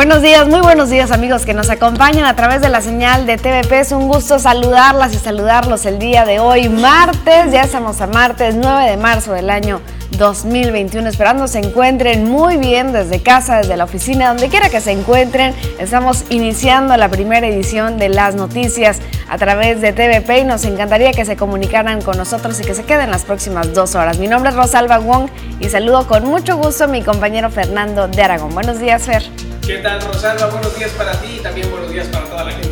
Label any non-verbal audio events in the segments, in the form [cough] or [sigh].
Buenos días, muy buenos días amigos que nos acompañan a través de la señal de TVP. Es un gusto saludarlas y saludarlos el día de hoy, martes, ya estamos a martes 9 de marzo del año 2021. Esperando se encuentren muy bien desde casa, desde la oficina, donde quiera que se encuentren. Estamos iniciando la primera edición de las noticias a través de TVP y nos encantaría que se comunicaran con nosotros y que se queden las próximas dos horas. Mi nombre es Rosalba Wong y saludo con mucho gusto a mi compañero Fernando de Aragón. Buenos días, Fer. ¿Qué tal, Rosalba? Buenos días para ti y también buenos días para toda la gente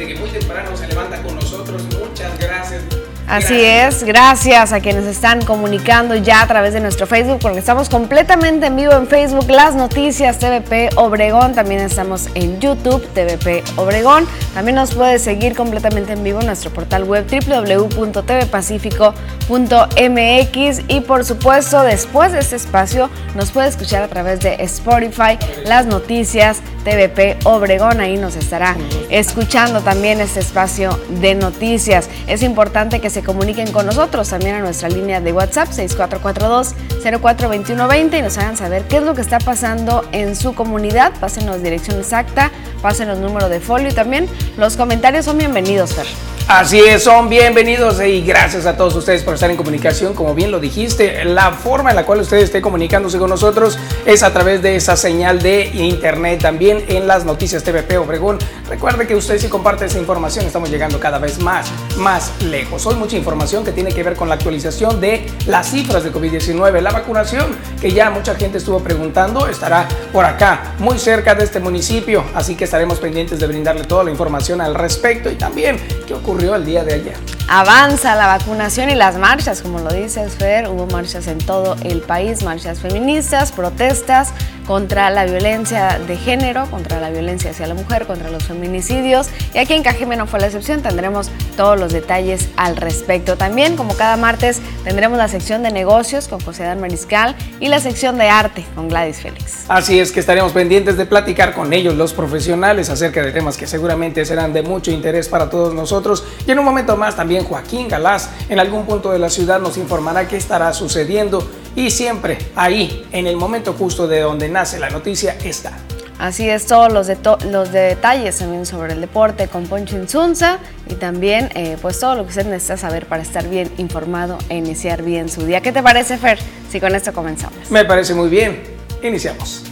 Así es, gracias a quienes están comunicando ya a través de nuestro Facebook, porque estamos completamente en vivo en Facebook, las noticias TVP Obregón, también estamos en YouTube, TVP Obregón, también nos puede seguir completamente en vivo en nuestro portal web www.tvpacifico.mx y por supuesto después de este espacio nos puede escuchar a través de Spotify, las noticias TVP Obregón, ahí nos estará escuchando también este espacio de noticias. Es importante que se comuniquen con nosotros también a nuestra línea de WhatsApp 6442-042120 y nos hagan saber qué es lo que está pasando en su comunidad. Pásenos dirección exacta, pásenos número de folio y también los comentarios son bienvenidos, Fer. Así es, son bienvenidos y gracias a todos ustedes por estar en comunicación. Como bien lo dijiste, la forma en la cual usted esté comunicándose con nosotros es a través de esa señal de internet, también en las noticias TVP Obregón. Recuerde que usted si comparte esa información estamos llegando cada vez más, más lejos. Hoy mucha información que tiene que ver con la actualización de las cifras de COVID-19. La vacunación, que ya mucha gente estuvo preguntando, estará por acá, muy cerca de este municipio, así que estaremos pendientes de brindarle toda la información al respecto y también qué ocurre el día de ayer? Avanza la vacunación y las marchas, como lo dice Fer, hubo marchas en todo el país, marchas feministas, protestas contra la violencia de género, contra la violencia hacia la mujer, contra los feminicidios. Y aquí en Cajeme no fue la excepción, tendremos todos los detalles al respecto. También, como cada martes, tendremos la sección de negocios con José Dan Mariscal y la sección de arte con Gladys Félix. Así es que estaremos pendientes de platicar con ellos, los profesionales, acerca de temas que seguramente serán de mucho interés para todos nosotros. Y en un momento más también Joaquín Galás en algún punto de la ciudad nos informará qué estará sucediendo y siempre ahí, en el momento justo de donde nace la noticia, está. Así es, todos los, los detalles también sobre el deporte con Poncho Insunza y también eh, pues todo lo que usted necesita saber para estar bien informado e iniciar bien su día. ¿Qué te parece, Fer, si con esto comenzamos? Me parece muy bien. Iniciamos.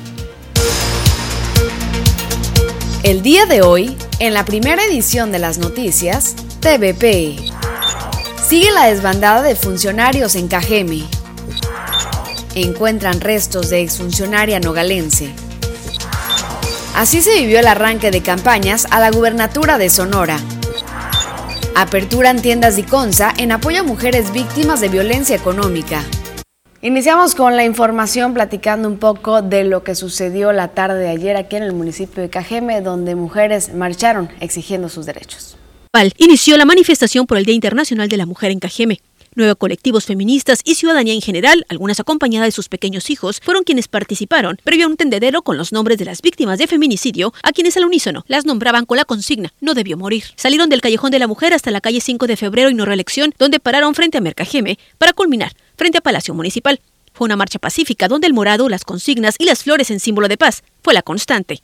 El día de hoy, en la primera edición de las noticias, TVP. Sigue la desbandada de funcionarios en Cajeme. Encuentran restos de exfuncionaria nogalense. Así se vivió el arranque de campañas a la gubernatura de Sonora. Aperturan tiendas de Conza en apoyo a mujeres víctimas de violencia económica. Iniciamos con la información platicando un poco de lo que sucedió la tarde de ayer aquí en el municipio de Cajeme, donde mujeres marcharon exigiendo sus derechos. Inició la manifestación por el Día Internacional de la Mujer en Cajeme. Nueve colectivos feministas y ciudadanía en general, algunas acompañadas de sus pequeños hijos, fueron quienes participaron, previo a un tendedero con los nombres de las víctimas de feminicidio, a quienes al unísono las nombraban con la consigna no debió morir. Salieron del Callejón de la Mujer hasta la calle 5 de febrero y no reelección, donde pararon frente a Mercajeme para culminar frente a Palacio Municipal. Fue una marcha pacífica donde el morado, las consignas y las flores en símbolo de paz fue la constante.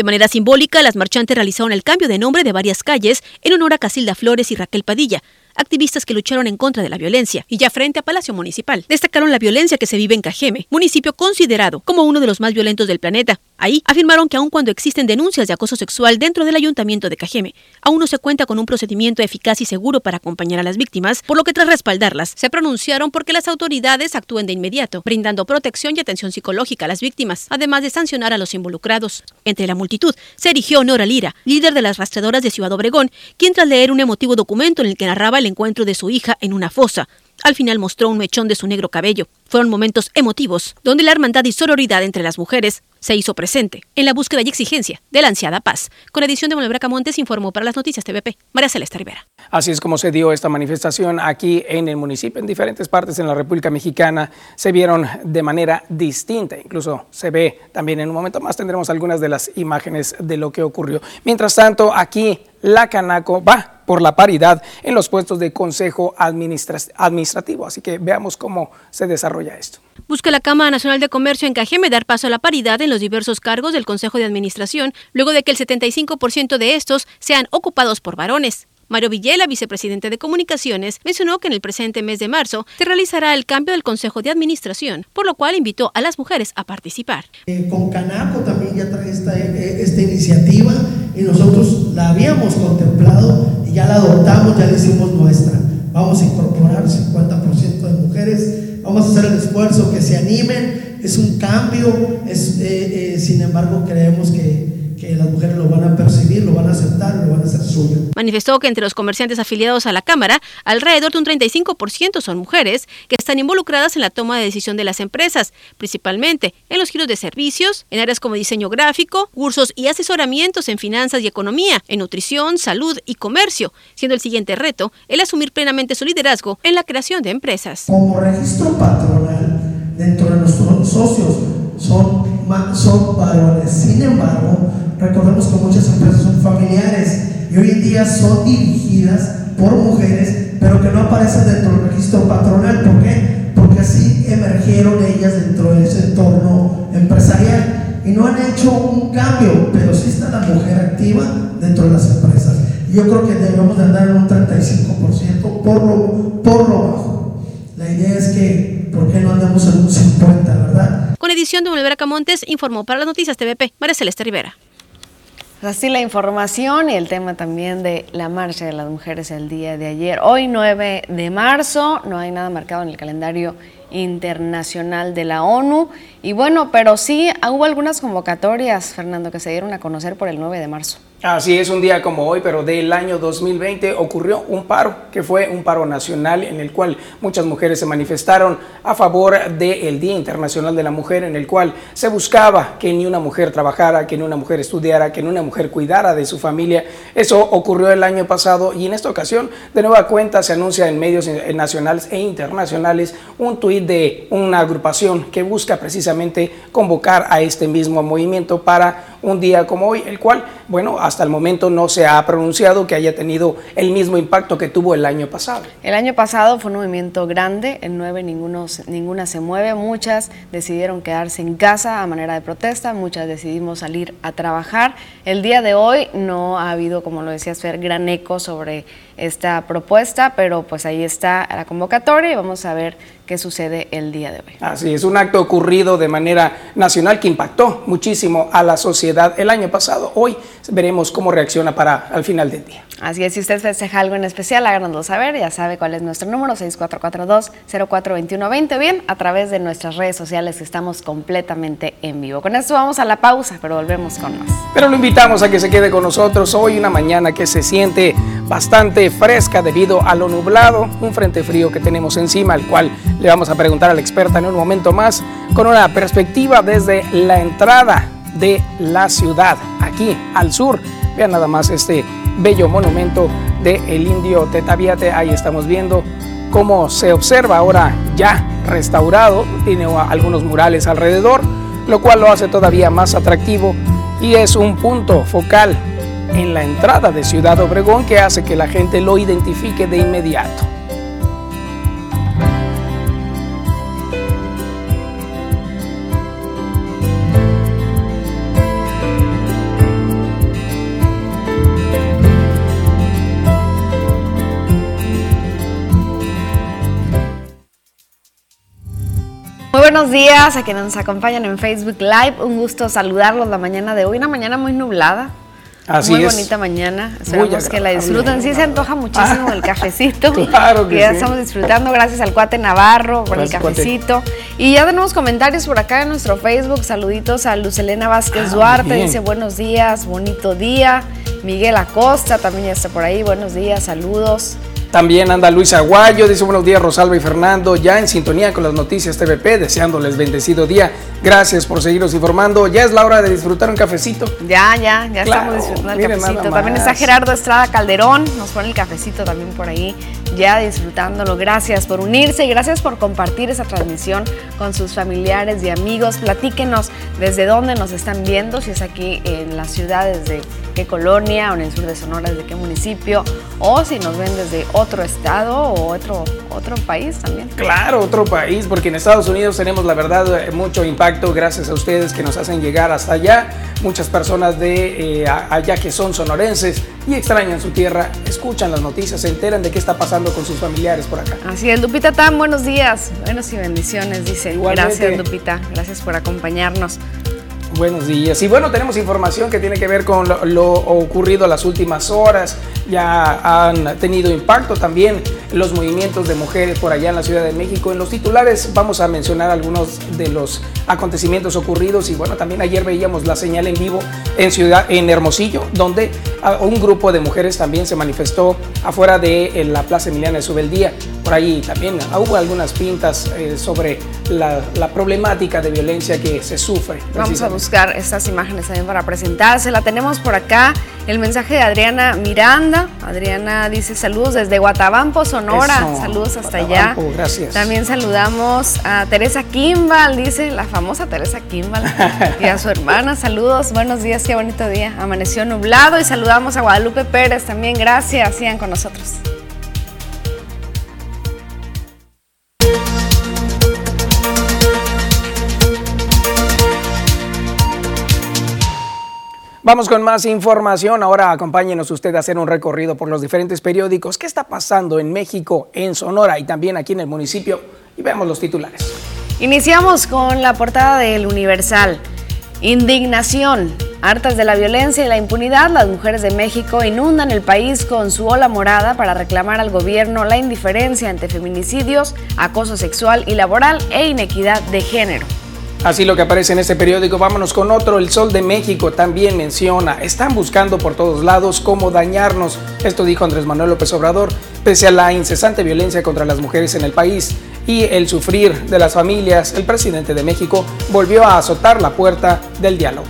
De manera simbólica, las marchantes realizaron el cambio de nombre de varias calles en honor a Casilda Flores y Raquel Padilla, activistas que lucharon en contra de la violencia y ya frente a Palacio Municipal. Destacaron la violencia que se vive en Cajeme, municipio considerado como uno de los más violentos del planeta. Ahí afirmaron que aun cuando existen denuncias de acoso sexual dentro del ayuntamiento de Cajeme, aún no se cuenta con un procedimiento eficaz y seguro para acompañar a las víctimas, por lo que tras respaldarlas, se pronunciaron porque las autoridades actúen de inmediato, brindando protección y atención psicológica a las víctimas, además de sancionar a los involucrados. Entre la multitud se erigió Nora Lira, líder de las rastreadoras de Ciudad Obregón, quien tras leer un emotivo documento en el que narraba el encuentro de su hija en una fosa, al final mostró un mechón de su negro cabello. Fueron momentos emotivos, donde la hermandad y sororidad entre las mujeres se hizo presente en la búsqueda y exigencia de la ansiada paz. Con edición de Manuel Bracamontes informó para las noticias TVP María Celeste Rivera. Así es como se dio esta manifestación aquí en el municipio, en diferentes partes en la República Mexicana se vieron de manera distinta, incluso se ve también en un momento más tendremos algunas de las imágenes de lo que ocurrió. Mientras tanto, aquí la Canaco va por la paridad en los puestos de consejo administrativo, así que veamos cómo se desarrolla esto. Busca la Cámara Nacional de Comercio en Cajeme dar paso a la paridad en los diversos cargos del Consejo de Administración, luego de que el 75% de estos sean ocupados por varones. Mario Villela, vicepresidente de Comunicaciones, mencionó que en el presente mes de marzo se realizará el cambio del Consejo de Administración, por lo cual invitó a las mujeres a participar. Eh, con Canaco también ya trae esta, eh, esta iniciativa y nosotros la habíamos contemplado y ya la adoptamos, ya la hicimos nuestra. Vamos a incorporar 50% de mujeres, vamos a hacer el esfuerzo, que se animen, es un cambio, es, eh, sin embargo creemos que que las mujeres lo van a percibir, lo van a aceptar, lo van a hacer suyo. Manifestó que entre los comerciantes afiliados a la Cámara, alrededor de un 35% son mujeres que están involucradas en la toma de decisión de las empresas, principalmente en los giros de servicios, en áreas como diseño gráfico, cursos y asesoramientos en finanzas y economía, en nutrición, salud y comercio, siendo el siguiente reto el asumir plenamente su liderazgo en la creación de empresas. Como registro patronal, dentro de nuestros socios son, son varones, sin embargo, Recordemos que muchas empresas son familiares y hoy en día son dirigidas por mujeres, pero que no aparecen dentro del registro patronal. ¿Por qué? Porque así emergieron ellas dentro de ese entorno empresarial y no han hecho un cambio, pero sí está la mujer activa dentro de las empresas. Yo creo que debemos de andar en un 35% por lo, por lo bajo. La idea es que, ¿por qué no andamos en un 50%, verdad? Con edición de Olivera Camontes, informó para las noticias TVP, María Celeste Rivera. Así la información y el tema también de la marcha de las mujeres el día de ayer. Hoy 9 de marzo, no hay nada marcado en el calendario internacional de la ONU. Y bueno, pero sí hubo algunas convocatorias, Fernando, que se dieron a conocer por el 9 de marzo. Así es, un día como hoy, pero del año 2020 ocurrió un paro, que fue un paro nacional en el cual muchas mujeres se manifestaron a favor del Día Internacional de la Mujer, en el cual se buscaba que ni una mujer trabajara, que ni una mujer estudiara, que ni una mujer cuidara de su familia. Eso ocurrió el año pasado y en esta ocasión, de nueva cuenta, se anuncia en medios nacionales e internacionales un tuit de una agrupación que busca precisamente convocar a este mismo movimiento para un día como hoy, el cual, bueno, hasta el momento no se ha pronunciado que haya tenido el mismo impacto que tuvo el año pasado. El año pasado fue un movimiento grande, en nueve ninguno, ninguna se mueve, muchas decidieron quedarse en casa a manera de protesta, muchas decidimos salir a trabajar. El día de hoy no ha habido, como lo decías gran eco sobre esta propuesta, pero pues ahí está la convocatoria y vamos a ver qué sucede el día de hoy. Así es, un acto ocurrido de manera nacional que impactó muchísimo a la sociedad el año pasado. Hoy veremos cómo reacciona para al final del día. Así es, si usted festeja algo en especial, háganoslo saber, ya sabe cuál es nuestro número, 6442-042120, bien, a través de nuestras redes sociales que estamos completamente en vivo. Con esto vamos a la pausa, pero volvemos con más. Pero lo invitamos a que se quede con nosotros hoy, una mañana que se siente bastante fresca debido a lo nublado, un frente frío que tenemos encima, al cual le vamos a preguntar a la experta en un momento más, con una perspectiva desde la entrada de la ciudad, aquí al sur. Vean nada más este bello monumento de el indio Tetaviate, ahí estamos viendo cómo se observa ahora ya restaurado, tiene algunos murales alrededor, lo cual lo hace todavía más atractivo y es un punto focal en la entrada de Ciudad Obregón que hace que la gente lo identifique de inmediato. Muy buenos días a quienes nos acompañan en Facebook Live. Un gusto saludarlos la mañana de hoy, una mañana muy nublada. Así muy bonita mañana. Esperamos que la disfruten. Sí se antoja muchísimo el cafecito. [laughs] claro que, ya estamos disfrutando. Gracias al cuate Navarro por el cafecito. Y ya tenemos comentarios por acá en nuestro Facebook. Saluditos a Lucelena Vázquez ah, Duarte. Dice buenos días, bonito día. Miguel Acosta también ya está por ahí. Buenos días, saludos. También anda Luis Aguayo, dice buenos días Rosalba y Fernando, ya en sintonía con las noticias TVP, deseándoles bendecido día. Gracias por seguirnos informando. Ya es la hora de disfrutar un cafecito. Ya, ya, ya estamos disfrutando el cafecito. También está Gerardo Estrada Calderón, nos pone el cafecito también por ahí, ya disfrutándolo. Gracias por unirse y gracias por compartir esa transmisión con sus familiares y amigos. Platíquenos desde dónde nos están viendo, si es aquí en las ciudades de qué colonia o en el sur de Sonora, desde qué municipio, o si nos ven desde otro estado o otro, otro país también. Claro, otro país, porque en Estados Unidos tenemos la verdad mucho impacto gracias a ustedes que nos hacen llegar hasta allá. Muchas personas de eh, allá que son sonorenses y extrañan su tierra, escuchan las noticias, se enteran de qué está pasando con sus familiares por acá. Así es, Lupita Tan, buenos días, buenos y bendiciones, dice. Gracias, Lupita, gracias por acompañarnos. Buenos días. Y bueno, tenemos información que tiene que ver con lo, ocurrido las últimas horas. Ya han tenido impacto también los movimientos de mujeres por allá en la Ciudad de México. En los titulares vamos a mencionar algunos de los acontecimientos ocurridos y bueno, también ayer veíamos la señal en vivo en Ciudad en Hermosillo, donde un grupo de mujeres también se manifestó afuera de la Plaza Emiliana de Subeldía. Por ahí también hubo algunas pintas eh, sobre la, problemática de violencia que se sufre. Vamos a buscar estas imágenes también para presentarse. La tenemos por acá. El mensaje de Adriana Miranda. Adriana dice saludos desde Guatabampo, Sonora. saludos hasta allá. Gracias. También saludamos a Teresa Kimball, dice la famosa Teresa Kimball, [laughs] y a su hermana. Saludos, buenos días, qué bonito día. Amaneció nublado y saludamos a Guadalupe Pérez también. Gracias, sigan con nosotros. Vamos con más información. Ahora acompáñenos usted a hacer un recorrido por los diferentes periódicos. ¿Qué está pasando en México, en Sonora y también aquí en el municipio? Y veamos los titulares. Iniciamos con la portada del Universal. Indignación. Hartas de la violencia y la impunidad, las mujeres de México inundan el país con su ola morada para reclamar al gobierno la indiferencia ante feminicidios, acoso sexual y laboral e inequidad de género. Así lo que aparece en este periódico, vámonos con otro. El Sol de México también menciona, están buscando por todos lados cómo dañarnos. Esto dijo Andrés Manuel López Obrador, pese a la incesante violencia contra las mujeres en el país y el sufrir de las familias, el presidente de México volvió a azotar la puerta del diálogo.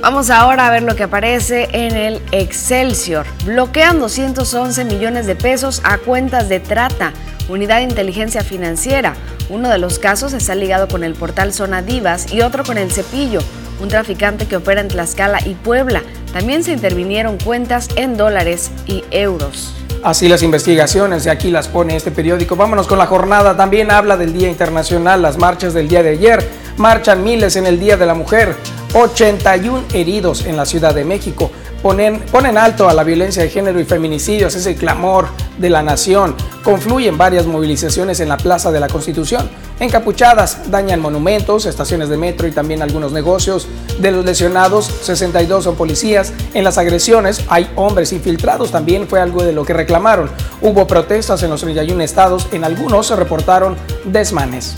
Vamos ahora a ver lo que aparece en el Excelsior. Bloquean 211 millones de pesos a cuentas de trata. Unidad de Inteligencia Financiera. Uno de los casos está ligado con el portal Zona Divas y otro con el Cepillo, un traficante que opera en Tlaxcala y Puebla. También se intervinieron cuentas en dólares y euros. Así las investigaciones, y aquí las pone este periódico. Vámonos con la jornada. También habla del Día Internacional, las marchas del día de ayer. Marchan miles en el Día de la Mujer. 81 heridos en la Ciudad de México ponen, ponen alto a la violencia de género y feminicidios, es el clamor de la nación. Confluyen varias movilizaciones en la Plaza de la Constitución. Encapuchadas dañan monumentos, estaciones de metro y también algunos negocios. De los lesionados, 62 son policías. En las agresiones hay hombres infiltrados, también fue algo de lo que reclamaron. Hubo protestas en los 31 estados, en algunos se reportaron desmanes.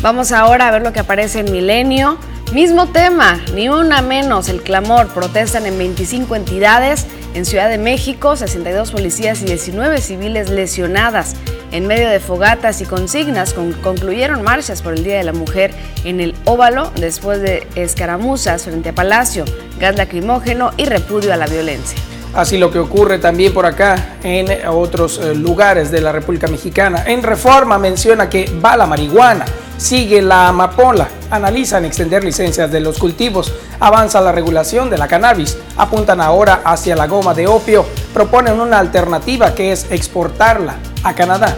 Vamos ahora a ver lo que aparece en Milenio. Mismo tema, ni una menos, el clamor. Protestan en 25 entidades. En Ciudad de México, 62 policías y 19 civiles lesionadas. En medio de fogatas y consignas, concluyeron marchas por el Día de la Mujer en el Óvalo después de escaramuzas frente a Palacio, gas lacrimógeno y repudio a la violencia. Así lo que ocurre también por acá en otros eh, lugares de la República Mexicana. En Reforma menciona que va la marihuana sigue la amapola, analizan extender licencias de los cultivos, avanza la regulación de la cannabis, apuntan ahora hacia la goma de opio, proponen una alternativa que es exportarla a Canadá.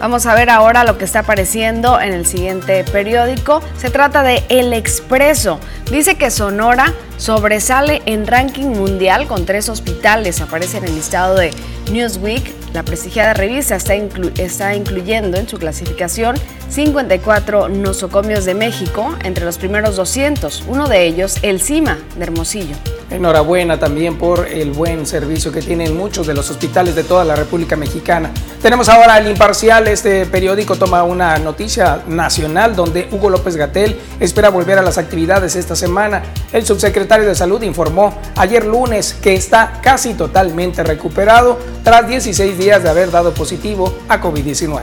Vamos a ver ahora lo que está apareciendo en el siguiente periódico. Se trata de El Expreso. Dice que Sonora sobresale en ranking mundial con tres hospitales. Aparece en el listado de Newsweek. La prestigiada revista está, incluyendo en su clasificación 54 nosocomios de México entre los primeros 200. Uno de ellos, el CIMA de Hermosillo. Enhorabuena también por el buen servicio que tienen muchos de los hospitales de toda la República Mexicana. Tenemos ahora el Imparcial, este periódico toma una noticia nacional donde Hugo López Gatel espera volver a las actividades esta semana. El subsecretario secretario de Salud informó ayer lunes que está casi totalmente recuperado tras 16 días de haber dado positivo a COVID-19.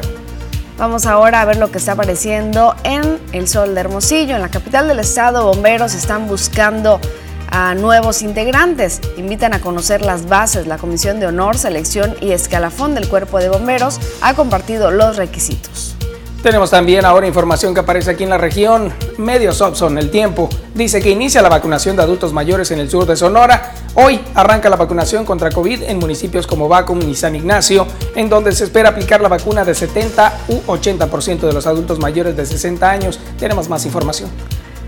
Vamos ahora a ver lo que está apareciendo en el Sol de Hermosillo. En la capital del estado, bomberos están buscando a nuevos integrantes. Invitan a conocer las bases. La Comisión de Honor, Selección y Escalafón del Cuerpo de Bomberos ha compartido los requisitos. Tenemos también ahora información que aparece aquí en la región. Medios Opson, el tiempo, dice que inicia la vacunación de adultos mayores en el sur de Sonora. Hoy arranca la vacunación contra COVID en municipios como Bacum y San Ignacio, en donde se espera aplicar la vacuna de 70 u 80% de los adultos mayores de 60 años. Tenemos más información.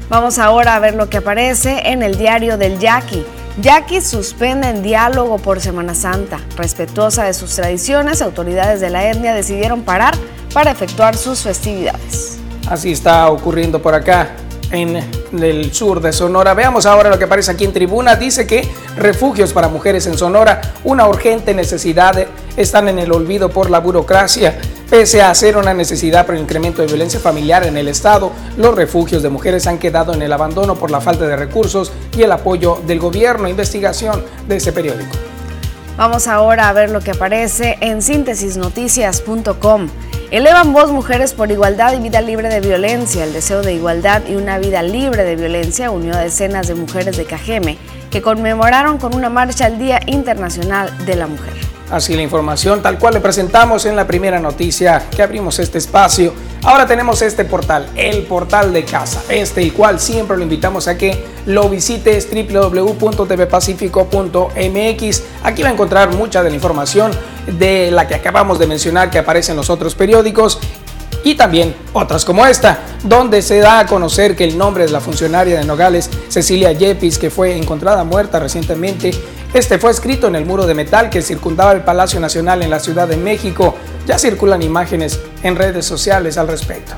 Vamos ahora a ver lo que aparece en el diario del Yaqui. Yaqui suspende en diálogo por Semana Santa. Respetuosa de sus tradiciones, autoridades de la etnia decidieron parar para efectuar sus festividades. Así está ocurriendo por acá en el sur de Sonora. Veamos ahora lo que aparece aquí en tribuna. Dice que refugios para mujeres en Sonora, una urgente necesidad, están en el olvido por la burocracia. Pese a ser una necesidad por el incremento de violencia familiar en el Estado, los refugios de mujeres han quedado en el abandono por la falta de recursos y el apoyo del gobierno. Investigación de ese periódico. Vamos ahora a ver lo que aparece en síntesisnoticias.com. Elevan voz mujeres por igualdad y vida libre de violencia. El deseo de igualdad y una vida libre de violencia unió a decenas de mujeres de Cajeme que conmemoraron con una marcha el Día Internacional de la Mujer. Así la información tal cual le presentamos en la primera noticia que abrimos este espacio. Ahora tenemos este portal, el portal de casa, este el cual siempre lo invitamos a que lo visites www.tvpacifico.mx. Aquí va a encontrar mucha de la información de la que acabamos de mencionar que aparece en los otros periódicos y también otras como esta, donde se da a conocer que el nombre de la funcionaria de Nogales, Cecilia Yepis, que fue encontrada muerta recientemente, este fue escrito en el muro de metal que circundaba el Palacio Nacional en la Ciudad de México. Ya circulan imágenes en redes sociales al respecto.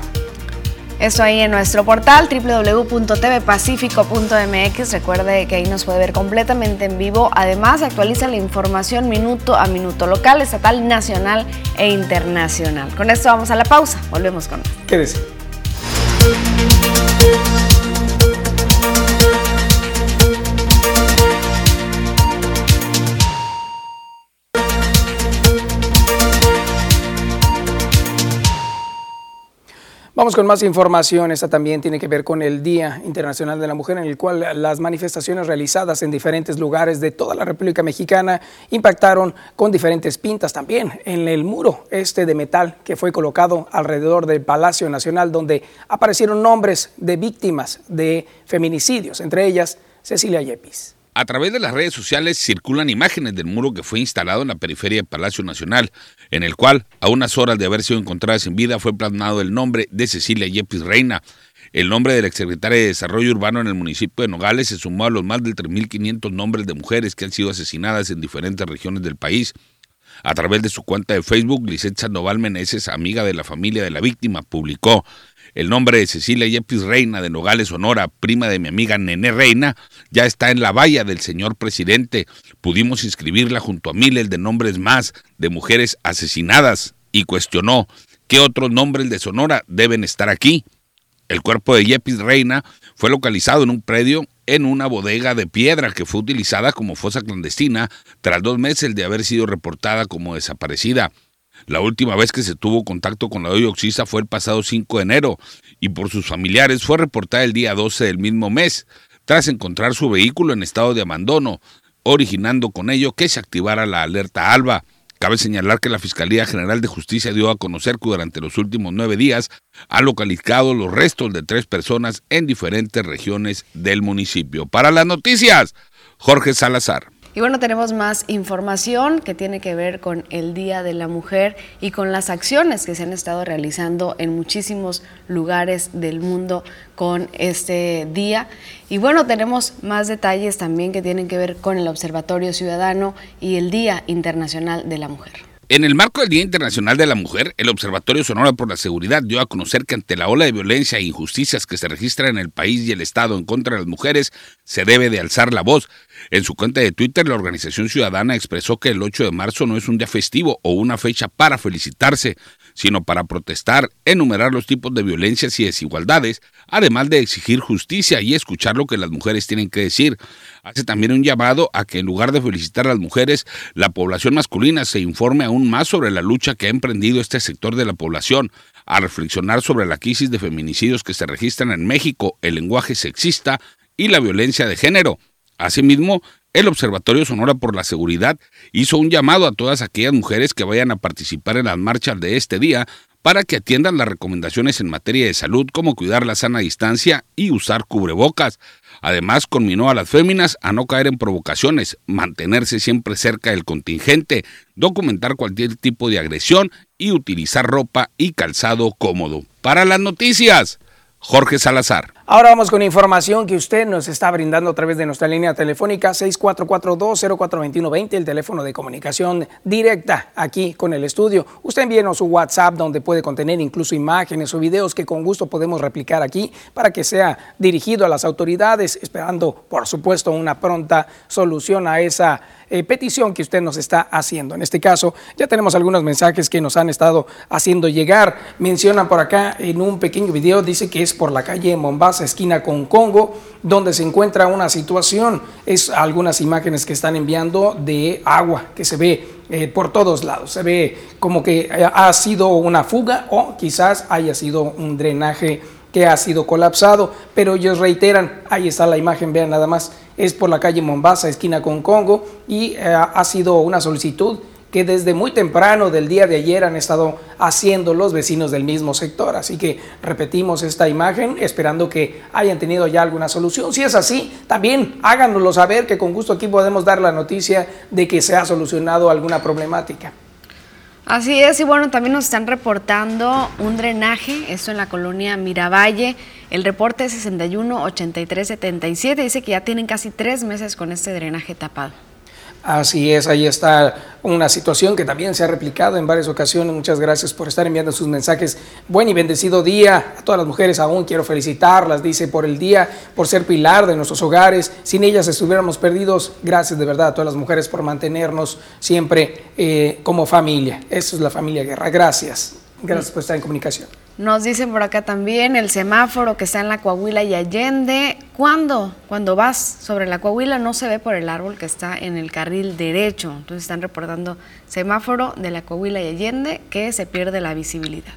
Eso ahí en nuestro portal www.tvpacifico.mx. Recuerde que ahí nos puede ver completamente en vivo. Además, actualiza la información minuto a minuto, local, estatal, nacional e internacional. Con esto vamos a la pausa. Volvemos con. Quédese. Vamos con más información. Esta también tiene que ver con el Día Internacional de la Mujer, en el cual las manifestaciones realizadas en diferentes lugares de toda la República Mexicana impactaron con diferentes pintas también en el muro este de metal que fue colocado alrededor del Palacio Nacional, donde aparecieron nombres de víctimas de feminicidios, entre ellas Cecilia Yepis. A través de las redes sociales circulan imágenes del muro que fue instalado en la periferia del Palacio Nacional, en el cual, a unas horas de haber sido encontrada sin vida, fue plasmado el nombre de Cecilia Yepis Reina. El nombre de la exsecretaria de Desarrollo Urbano en el municipio de Nogales se sumó a los más de 3.500 nombres de mujeres que han sido asesinadas en diferentes regiones del país. A través de su cuenta de Facebook, Lisette Sandoval Meneses, amiga de la familia de la víctima, publicó el nombre de Cecilia Yepis Reina de Nogales, Sonora, prima de mi amiga Nené Reina, ya está en la valla del señor presidente. Pudimos inscribirla junto a miles de nombres más de mujeres asesinadas y cuestionó qué otros nombres de Sonora deben estar aquí. El cuerpo de Yepis Reina fue localizado en un predio en una bodega de piedra que fue utilizada como fosa clandestina tras dos meses de haber sido reportada como desaparecida. La última vez que se tuvo contacto con la Oxisa fue el pasado 5 de enero y por sus familiares fue reportada el día 12 del mismo mes, tras encontrar su vehículo en estado de abandono, originando con ello que se activara la alerta ALBA. Cabe señalar que la Fiscalía General de Justicia dio a conocer que durante los últimos nueve días ha localizado los restos de tres personas en diferentes regiones del municipio. Para las noticias, Jorge Salazar. Y bueno, tenemos más información que tiene que ver con el Día de la Mujer y con las acciones que se han estado realizando en muchísimos lugares del mundo con este día. Y bueno, tenemos más detalles también que tienen que ver con el Observatorio Ciudadano y el Día Internacional de la Mujer. En el marco del Día Internacional de la Mujer, el Observatorio Sonora por la Seguridad dio a conocer que ante la ola de violencia e injusticias que se registra en el país y el Estado en contra de las mujeres, se debe de alzar la voz. En su cuenta de Twitter, la organización ciudadana expresó que el 8 de marzo no es un día festivo o una fecha para felicitarse, sino para protestar, enumerar los tipos de violencias y desigualdades, además de exigir justicia y escuchar lo que las mujeres tienen que decir. Hace también un llamado a que en lugar de felicitar a las mujeres, la población masculina se informe aún más sobre la lucha que ha emprendido este sector de la población, a reflexionar sobre la crisis de feminicidios que se registran en México, el lenguaje sexista y la violencia de género. Asimismo, el Observatorio Sonora por la Seguridad hizo un llamado a todas aquellas mujeres que vayan a participar en las marchas de este día para que atiendan las recomendaciones en materia de salud como cuidar la sana distancia y usar cubrebocas. Además, conminó a las féminas a no caer en provocaciones, mantenerse siempre cerca del contingente, documentar cualquier tipo de agresión y utilizar ropa y calzado cómodo. Para las noticias, Jorge Salazar. Ahora vamos con información que usted nos está brindando a través de nuestra línea telefónica 6442-042120, el teléfono de comunicación directa aquí con el estudio. Usted envíenos su WhatsApp donde puede contener incluso imágenes o videos que con gusto podemos replicar aquí para que sea dirigido a las autoridades, esperando por supuesto una pronta solución a esa eh, petición que usted nos está haciendo. En este caso, ya tenemos algunos mensajes que nos han estado haciendo llegar. Mencionan por acá en un pequeño video, dice que es por la calle Mombasa, esquina con Congo, donde se encuentra una situación. Es algunas imágenes que están enviando de agua que se ve eh, por todos lados. Se ve como que ha sido una fuga o quizás haya sido un drenaje que ha sido colapsado, pero ellos reiteran, ahí está la imagen, vean nada más, es por la calle Mombasa, esquina con Congo, y eh, ha sido una solicitud que desde muy temprano del día de ayer han estado haciendo los vecinos del mismo sector. Así que repetimos esta imagen esperando que hayan tenido ya alguna solución. Si es así, también háganoslo saber que con gusto aquí podemos dar la noticia de que se ha solucionado alguna problemática. Así es, y bueno, también nos están reportando un drenaje, esto en la colonia Miravalle. El reporte es 61 83 77, dice que ya tienen casi tres meses con este drenaje tapado. Así es, ahí está una situación que también se ha replicado en varias ocasiones. Muchas gracias por estar enviando sus mensajes. Buen y bendecido día a todas las mujeres. Aún quiero felicitarlas, dice, por el día, por ser pilar de nuestros hogares. Sin ellas estuviéramos perdidos. Gracias de verdad a todas las mujeres por mantenernos siempre eh, como familia. Eso es la familia Guerra. Gracias. Gracias por estar en comunicación. Nos dicen por acá también el semáforo que está en la Coahuila y Allende. ¿Cuándo? Cuando vas sobre la Coahuila no se ve por el árbol que está en el carril derecho. Entonces están reportando semáforo de la Coahuila y Allende que se pierde la visibilidad.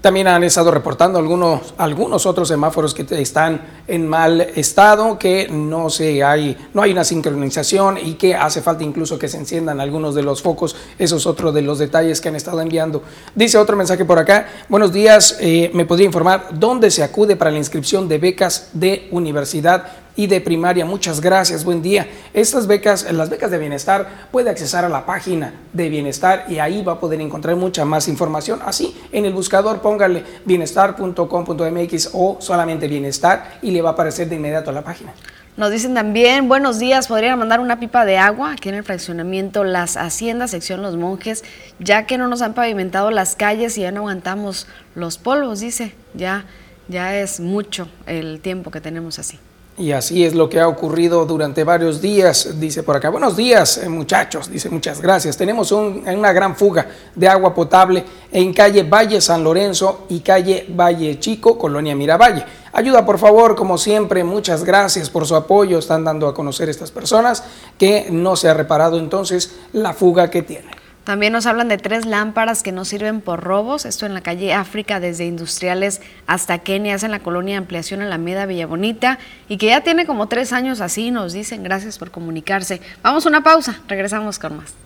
También han estado reportando algunos, algunos otros semáforos que están en mal estado, que no, se hay, no hay una sincronización y que hace falta incluso que se enciendan algunos de los focos. Eso es otro de los detalles que han estado enviando. Dice otro mensaje por acá. Buenos días, eh, ¿me podría informar dónde se acude para la inscripción de becas de universidad? Y de primaria. Muchas gracias, buen día. Estas becas, las becas de bienestar, puede accesar a la página de bienestar y ahí va a poder encontrar mucha más información. Así, en el buscador póngale bienestar.com.mx o solamente bienestar y le va a aparecer de inmediato a la página. Nos dicen también, buenos días, podrían mandar una pipa de agua aquí en el fraccionamiento Las Haciendas, sección Los Monjes, ya que no nos han pavimentado las calles y ya no aguantamos los polvos, dice, ya, ya es mucho el tiempo que tenemos así. Y así es lo que ha ocurrido durante varios días, dice por acá. Buenos días, eh, muchachos, dice muchas gracias. Tenemos una gran fuga de agua potable en calle Valle San Lorenzo y calle Valle Chico, Colonia Miravalle. Ayuda, por favor, como siempre, muchas gracias por su apoyo. Están dando a conocer estas personas que no se ha reparado entonces la fuga que tienen. También nos hablan de tres lámparas que no sirven por robos, esto en la calle África, desde Industriales hasta Kenia, es en la colonia Ampliación Alameda Villabonita, y que ya tiene como tres años así, nos dicen, gracias por comunicarse. Vamos a una pausa, regresamos con más.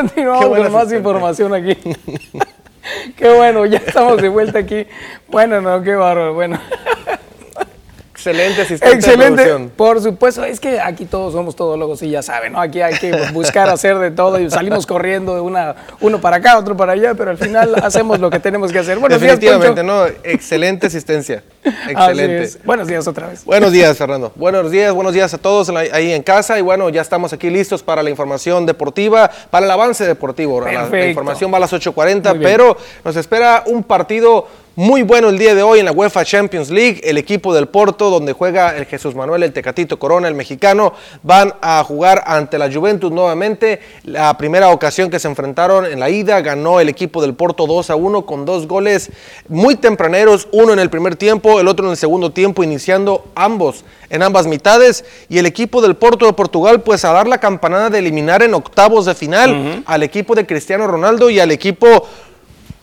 Continuamos con más información aquí. [laughs] qué bueno, ya estamos de vuelta aquí. Bueno, no, qué bárbaro. Bueno. [laughs] Excelente asistente Excelente, por supuesto, es que aquí todos somos todólogos y ya saben, ¿no? Aquí hay que buscar hacer de todo y salimos corriendo de una, uno para acá, otro para allá, pero al final hacemos lo que tenemos que hacer. Buenos Definitivamente, ¿no? Excelente asistencia. Excelente. Buenos días otra vez. Buenos días, Fernando. Buenos días, buenos días a todos ahí en casa y bueno, ya estamos aquí listos para la información deportiva, para el avance deportivo. La, información va a las 8.40, pero nos espera un partido muy bueno el día de hoy en la UEFA Champions League. El equipo del Porto, donde juega el Jesús Manuel, el Tecatito Corona, el mexicano, van a jugar ante la Juventus nuevamente. La primera ocasión que se enfrentaron en la ida ganó el equipo del Porto 2 a 1 con dos goles muy tempraneros, uno en el primer tiempo, el otro en el segundo tiempo, iniciando ambos en ambas mitades. Y el equipo del Porto de Portugal, pues a dar la campanada de eliminar en octavos de final al equipo de Cristiano Ronaldo y al equipo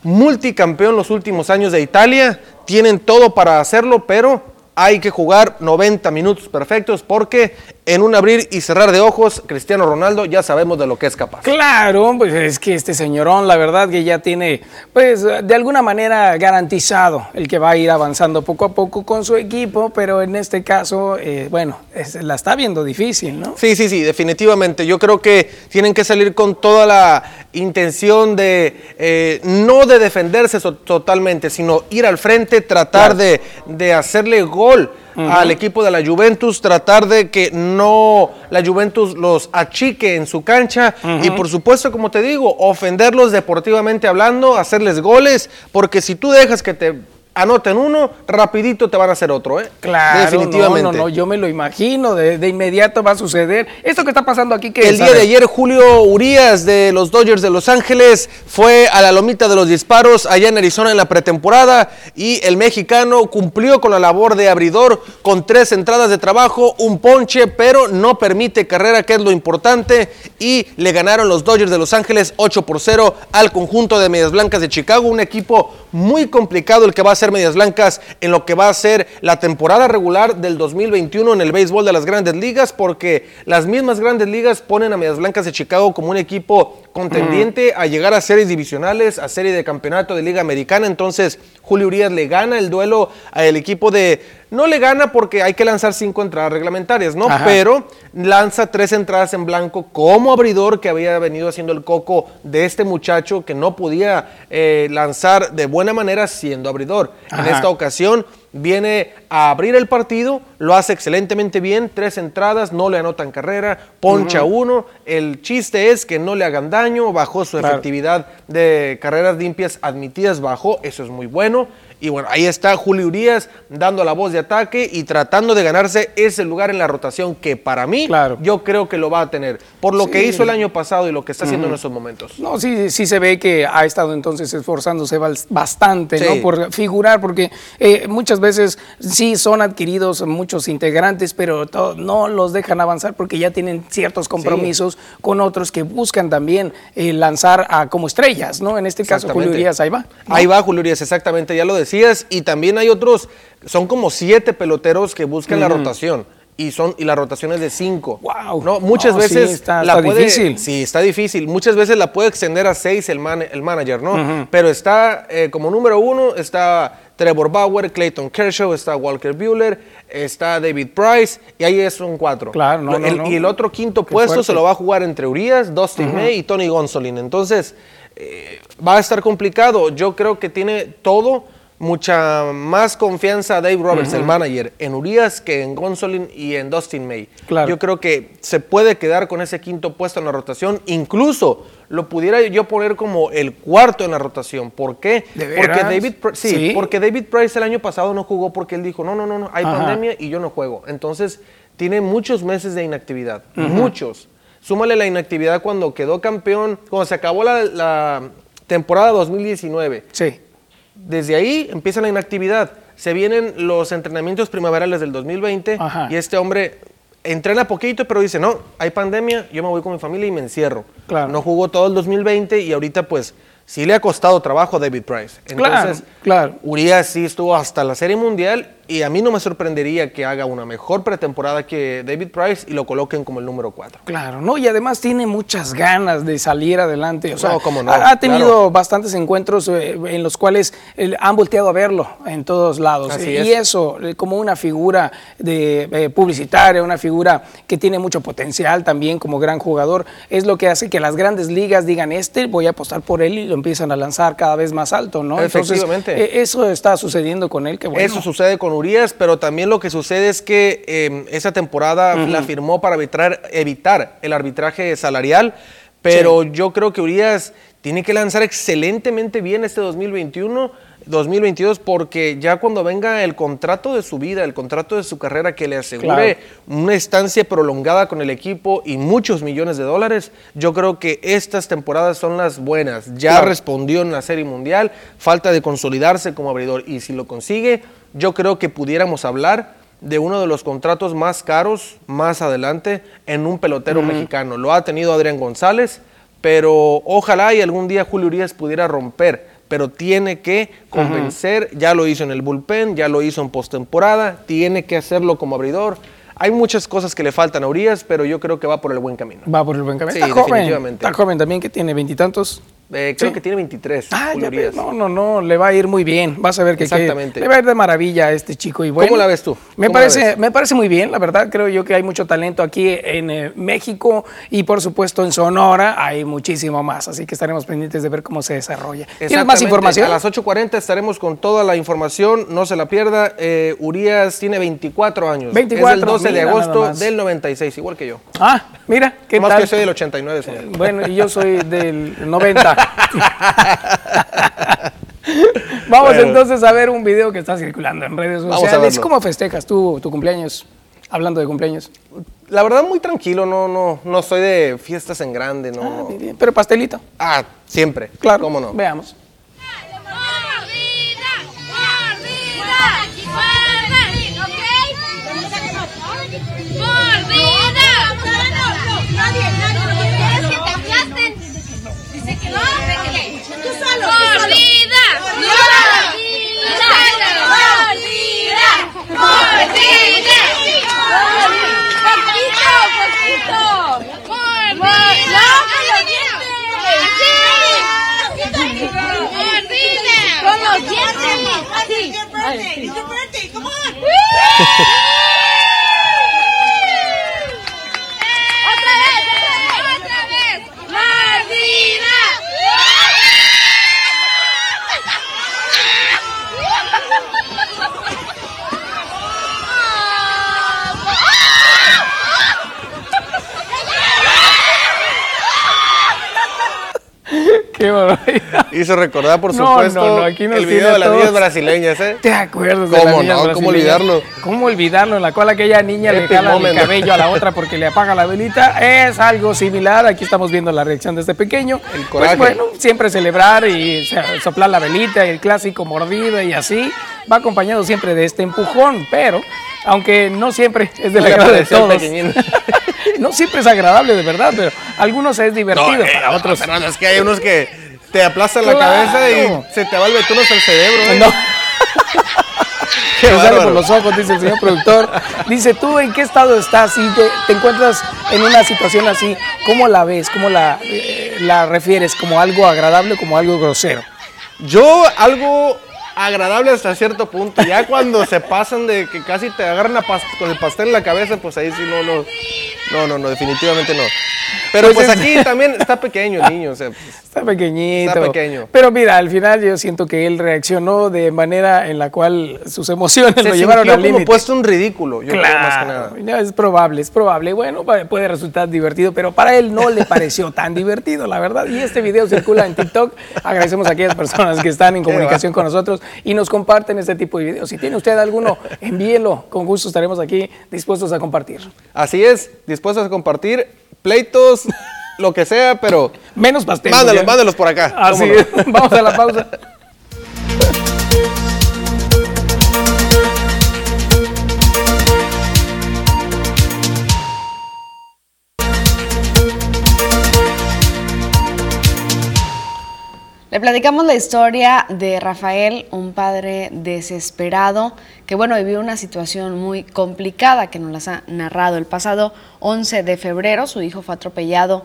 multicampeón los últimos años de Italia, tienen todo para hacerlo, pero hay que jugar 90 minutos perfectos porque en un abrir y cerrar de ojos, Cristiano Ronaldo ya sabemos de lo que es capaz. Claro, pues es que este señorón, la verdad que ya tiene, pues de alguna manera garantizado el que va a ir avanzando poco a poco con su equipo, pero en este caso, eh, bueno, la está viendo difícil, ¿no? Sí, sí, sí, definitivamente. Yo creo que tienen que salir con toda la intención de, eh, no de defenderse totalmente, sino ir al frente, tratar de, de hacerle gol al equipo de la Juventus, tratar de que no la Juventus los achique en su cancha y por supuesto, como te digo, ofenderlos deportivamente hablando, hacerles goles, porque si tú dejas que te anoten uno, rapidito te van a hacer otro, ¿eh? Claro, definitivamente. No, no, no, yo me lo imagino, de, inmediato va a suceder. Esto que está pasando aquí, que El día de ayer, Julio Urias de los Dodgers de Los Ángeles fue a la lomita de los disparos allá en Arizona en la pretemporada y el mexicano cumplió con la labor de abridor con tres entradas de trabajo, un ponche, pero no permite carrera, que es lo importante, y le ganaron los Dodgers de Los Ángeles 8 por 0 al conjunto de Medias Blancas de Chicago, un equipo muy complicado el que va a ser Medias Blancas en lo que va a ser la temporada regular del 2021 en el béisbol de las grandes ligas, porque las mismas grandes ligas ponen a Medias Blancas de Chicago como un equipo contendiente a llegar a series divisionales, a serie de campeonato de Liga Americana. Entonces, Julio Urias le gana el duelo al equipo de. No le gana porque hay que lanzar cinco entradas reglamentarias, ¿no? Pero lanza tres entradas en blanco como abridor que había venido haciendo el coco de este muchacho que no podía eh, lanzar de buena manera siendo abridor. En esta ocasión viene a abrir el partido, lo hace excelentemente bien, tres entradas, no le anotan carrera, poncha uno. El chiste es que no le hagan daño, bajó su efectividad de carreras limpias admitidas, bajó, eso es muy bueno. Y bueno, ahí está Julio Urias dando la voz de ataque y tratando de ganarse ese lugar en la rotación que para mí yo creo que lo va a tener. Por lo que hizo el año pasado y lo que está haciendo en estos momentos. No, sí, sí se ve que ha estado entonces esforzándose bastante ¿no? por figurar, porque eh, muchas veces sí son adquiridos muchos integrantes, pero no los dejan avanzar porque ya tienen ciertos compromisos con otros que buscan también eh, lanzar a, como estrellas, ¿no? En este caso Julio Urias, ahí va. Ahí va Julio Urias, exactamente, ya lo decías, y también hay otros, son como siete peloteros que buscan la rotación. Y, son, y la rotación es de cinco. Wow. ¿no? Muchas veces está, la puede, difícil. Sí, está difícil. Muchas veces la puede extender a seis el, el manager, ¿no? Pero está eh, como número uno, está Trevor Bauer, Clayton Kershaw, está Walker Bueller, está David Price, y ahí es un cuatro. Claro, no, no, Y el otro quinto puesto se lo va a jugar entre Urias, Dustin May y Tony Gonsolin. Entonces, eh, va a estar complicado. Yo creo que tiene todo mucha más confianza Dave Roberts, el manager, en Urias que en Gonsolin y en Dustin May. Yo creo que se puede quedar con ese quinto puesto en la rotación. Incluso lo pudiera yo poner como el cuarto en la rotación. ¿Por qué? porque David, sí, porque David Price el año pasado no jugó porque él dijo, no, no, no, no hay pandemia y yo no juego. Entonces, tiene muchos meses de inactividad. Muchos. Súmale la inactividad cuando quedó campeón, cuando se acabó la, la temporada 2019. Sí desde ahí empieza la inactividad. Se vienen los entrenamientos primaverales del 2020 y este hombre entrena poquito, pero dice, no, hay pandemia, yo me voy con mi familia y me encierro. Claro. No jugó todo el 2020 y ahorita pues sí le ha costado trabajo a David Price. Entonces, claro, claro. Urias sí estuvo hasta la Serie Mundial y a mí no me sorprendería que haga una mejor pretemporada que David Price y lo coloquen como el número 4. Claro, ¿no? Y además tiene muchas ganas de salir adelante. O sea, No, cómo no, ha, tenido claro. bastantes encuentros eh, en los cuales eh, han volteado a verlo en todos lados. Así y es. eso, eh, como una figura de eh, publicitaria, una figura que tiene mucho potencial también como gran jugador, es lo que hace que las grandes ligas digan, este voy a apostar por él y lo empiezan a lanzar cada vez más alto, ¿no? Efectivamente. Entonces, eso está sucediendo con él, que bueno. Eso sucede con Urias, pero también lo que sucede es que eh, esa temporada la firmó para evitar, evitar el arbitraje salarial, pero yo creo que Urias tiene que lanzar excelentemente bien este 2021. 2022 porque ya cuando venga el contrato de su vida, el contrato de su carrera que le asegure una estancia prolongada con el equipo y muchos millones de dólares, yo creo que estas temporadas son las buenas. Ya Claro. respondió en la Serie Mundial, falta de consolidarse como abridor y si lo consigue, yo creo que pudiéramos hablar de uno de los contratos más caros más adelante en un pelotero mexicano. Lo ha tenido Adrián González, pero ojalá y algún día Julio Urias pudiera romper, pero tiene que convencer, ya lo hizo en el bullpen, ya lo hizo en postemporada, tiene que hacerlo como abridor. Hay muchas cosas que le faltan a Urias, pero yo creo que va por el buen camino. Va por el buen camino. Sí, está joven, definitivamente. está joven también, que tiene veintitantos. Eh, creo Sí. que tiene 23. Ah, ya no, no, no, le va a ir muy bien. Vas a ver que, que Exactamente. le va a ir de maravilla a este chico. Y bueno, ¿Cómo la ves tú? Me ¿Cómo la parece, ves? me parece muy bien, la verdad. Creo yo que hay mucho talento aquí en eh, México y por supuesto en Sonora hay muchísimo más. Así que estaremos pendientes de ver cómo se desarrolla. ¿Tienes más información? A las 8.40 estaremos con toda la información, no se la pierda. Eh, Urias tiene 24 años. 24, es del 12 de agosto del 96, igual que yo. Ah, mira, qué Más tal. que soy del 89. señor. Bueno, y yo soy del 90. [laughs] Vamos Bueno. entonces a ver un video que está circulando en redes sociales. ¿Cómo festejas tú tu cumpleaños? Hablando de cumpleaños. La verdad, muy tranquilo, no, no, no soy de fiestas en grande, no. Ah. Pero pastelito. Ah, siempre. Claro. ¿Cómo no? Veamos. ¡Otra vez! ¡Otra vez! ¡Mordida! Qué barbaridad. Hizo recordar, por No, supuesto, no, no, aquí nos el video de las niñas brasileñas, ¿eh? ¿Te acuerdas de ¿Cómo las niñas no? ¿Cómo olvidarlo? ¿Cómo olvidarlo? En la cual aquella niña le Epic jala el cabello a la otra porque le apaga la velita. Es algo similar. Aquí estamos viendo la reacción de este pequeño. El coraje. Pues bueno, siempre celebrar y soplar la velita, el clásico mordida y así. Va acompañado siempre de este empujón, pero aunque no siempre es No le agrado de todos. [laughs] [laughs] no siempre es agradable, de verdad, pero algunos es divertido, eh, para otros. Fernando, es que hay unos que te aplastan la Claro. cabeza y se te va el betún hasta el cerebro. ¿eh? No. [laughs] Que sale por los ojos, dice el señor productor. Dice, ¿tú en qué estado estás? Si te, te encuentras en una situación así, ¿cómo la ves? ¿Cómo la, eh, la refieres? ¿Como algo agradable o como algo grosero? Yo algo agradable hasta cierto punto. Ya cuando se pasan de que casi te agarran con el pastel en la cabeza, pues ahí sí no, no, no, no, no, definitivamente no. Pero Pues es- aquí [laughs] también está pequeño el niño, o sea, pues, Está pequeñito. Está pequeño. Pero mira, al final yo siento que él reaccionó de manera en la cual sus emociones se lo llevaron al como límite. puesto en ridículo, yo creo más que nada. Claro, es probable, es probable. Bueno, puede resultar divertido, pero para él no le pareció tan divertido, la verdad. Y este video circula en TikTok. Agradecemos a aquellas personas que están en comunicación con nosotros y nos comparten este tipo de videos. Si tiene usted alguno, envíelo. Con gusto estaremos aquí dispuestos a compartir. Así es, dispuestos a compartir pleitos, [laughs] lo que sea, pero Menos pastel. mándalos, mándalos por acá. Así. Vamos a la pausa. [laughs] Le platicamos la historia de Rafael, un padre desesperado que bueno, vivió una situación muy complicada que nos las ha narrado. El pasado 11 de febrero su hijo fue atropellado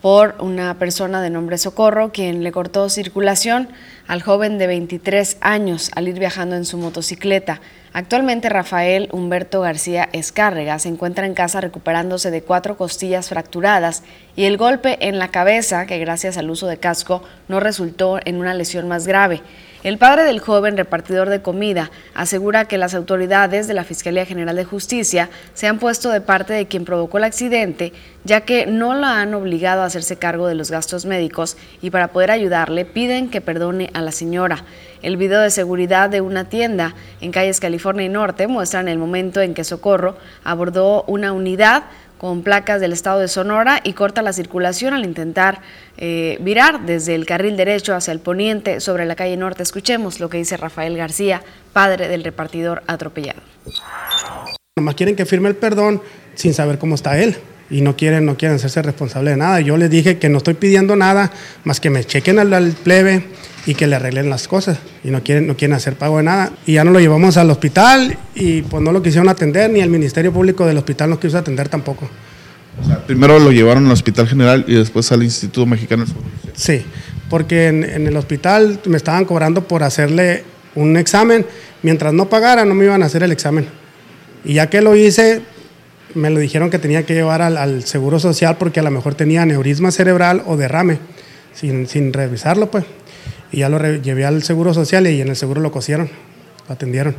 por una persona de nombre Socorro, quien le cortó circulación al joven de 23 años al ir viajando en su motocicleta. Actualmente Rafael Humberto García Escárrega se encuentra en casa recuperándose de cuatro costillas fracturadas y el golpe en la cabeza, que gracias al uso de casco no resultó en una lesión más grave. El padre del joven repartidor de comida asegura que las autoridades de la Fiscalía General de Justicia se han puesto de parte de quien provocó el accidente, ya que no la han obligado a hacerse cargo de los gastos médicos y para poder ayudarle piden que perdone a la señora. El video de seguridad de una tienda en calles California y Norte muestran el momento en que Socorro abordó una unidad con placas del estado de Sonora y corta la circulación al intentar eh, virar desde el carril derecho hacia el poniente sobre la calle norte. Escuchemos lo que dice Rafael García, padre del repartidor atropellado. Nomás quieren que firme el perdón sin saber cómo está él y no quieren, no quieren hacerse responsable de nada. Yo les dije que no estoy pidiendo nada más que me chequen al, al plebe y que le arreglen las cosas y no quieren, no quieren hacer pago de nada. Y ya no lo llevamos al hospital y pues no lo quisieron atender, ni el Ministerio Público del hospital no quiso atender tampoco. primero lo llevaron al Hospital General y después al Instituto Mexicano. Sí, porque en, en el hospital me estaban cobrando por hacerle un examen. Mientras no pagara, no me iban a hacer el examen. Y ya que lo hice, me lo dijeron que tenía que llevar al, al Seguro Social porque a lo mejor tenía aneurisma cerebral o derrame, sin, sin revisarlo, pues. Y ya lo llevé al Seguro Social y en el seguro lo cosieron, lo atendieron.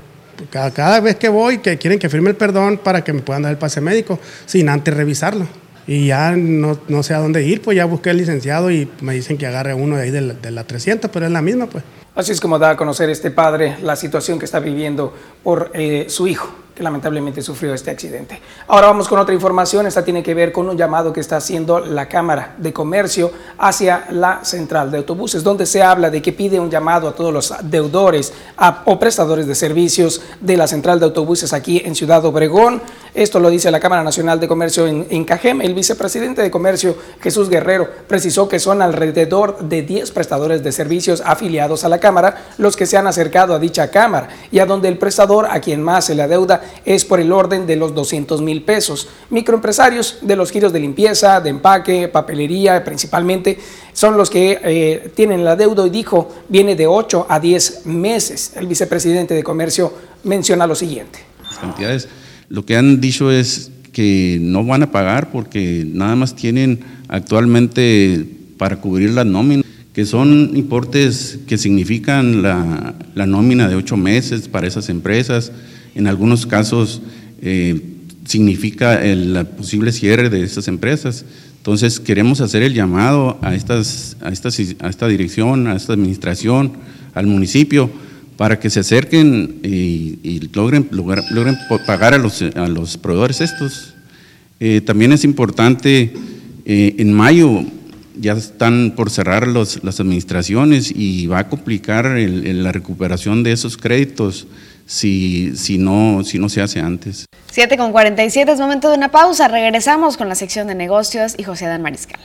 Cada, cada vez que voy, que quieren que firme el perdón para que me puedan dar el pase médico, sin antes revisarlo. Y ya no, no sé a dónde ir, pues ya busqué el licenciado y me dicen que agarre uno de ahí de la, de la 300, pero es la misma, pues. Así es como da a conocer este padre la situación que está viviendo por eh, su hijo, lamentablemente sufrió este accidente. Ahora vamos con otra información. Esta tiene que ver con un llamado que está haciendo la Cámara de Comercio hacia la central de autobuses, donde se habla de que pide un llamado a todos los deudores o prestadores de servicios de la central de autobuses aquí en Ciudad Obregón. Esto lo dice la Cámara Nacional de Comercio en, Cajem. El vicepresidente de Comercio, Jesús Guerrero, precisó que son alrededor de 10 prestadores de servicios afiliados a la Cámara los que se han acercado a dicha Cámara y a donde el prestador a quien más se le adeuda es por el orden de los 200 mil pesos. Microempresarios de los giros de limpieza, de empaque, papelería principalmente, son los que eh, tienen el adeudo y dijo viene de 8 a 10 meses. El vicepresidente de Comercio menciona lo siguiente. las cantidades. Lo que han dicho es que no van a pagar porque nada más tienen actualmente para cubrir las nóminas, que son importes que significan la, nómina de ocho meses para esas empresas. En algunos casos eh, significa el posible cierre de esas empresas. Entonces queremos hacer el llamado a, estas, a, estas, a esta dirección, a esta administración, al municipio, para que se acerquen y, logren, logren pagar a los, a los proveedores estos. Eh, también es importante, eh, en mayo ya están por cerrar las administraciones y va a complicar la recuperación de esos créditos si, si, no, si no se hace antes. 7 con 47 es momento de una pausa. Regresamos con la sección de negocios y José Adán Mariscal.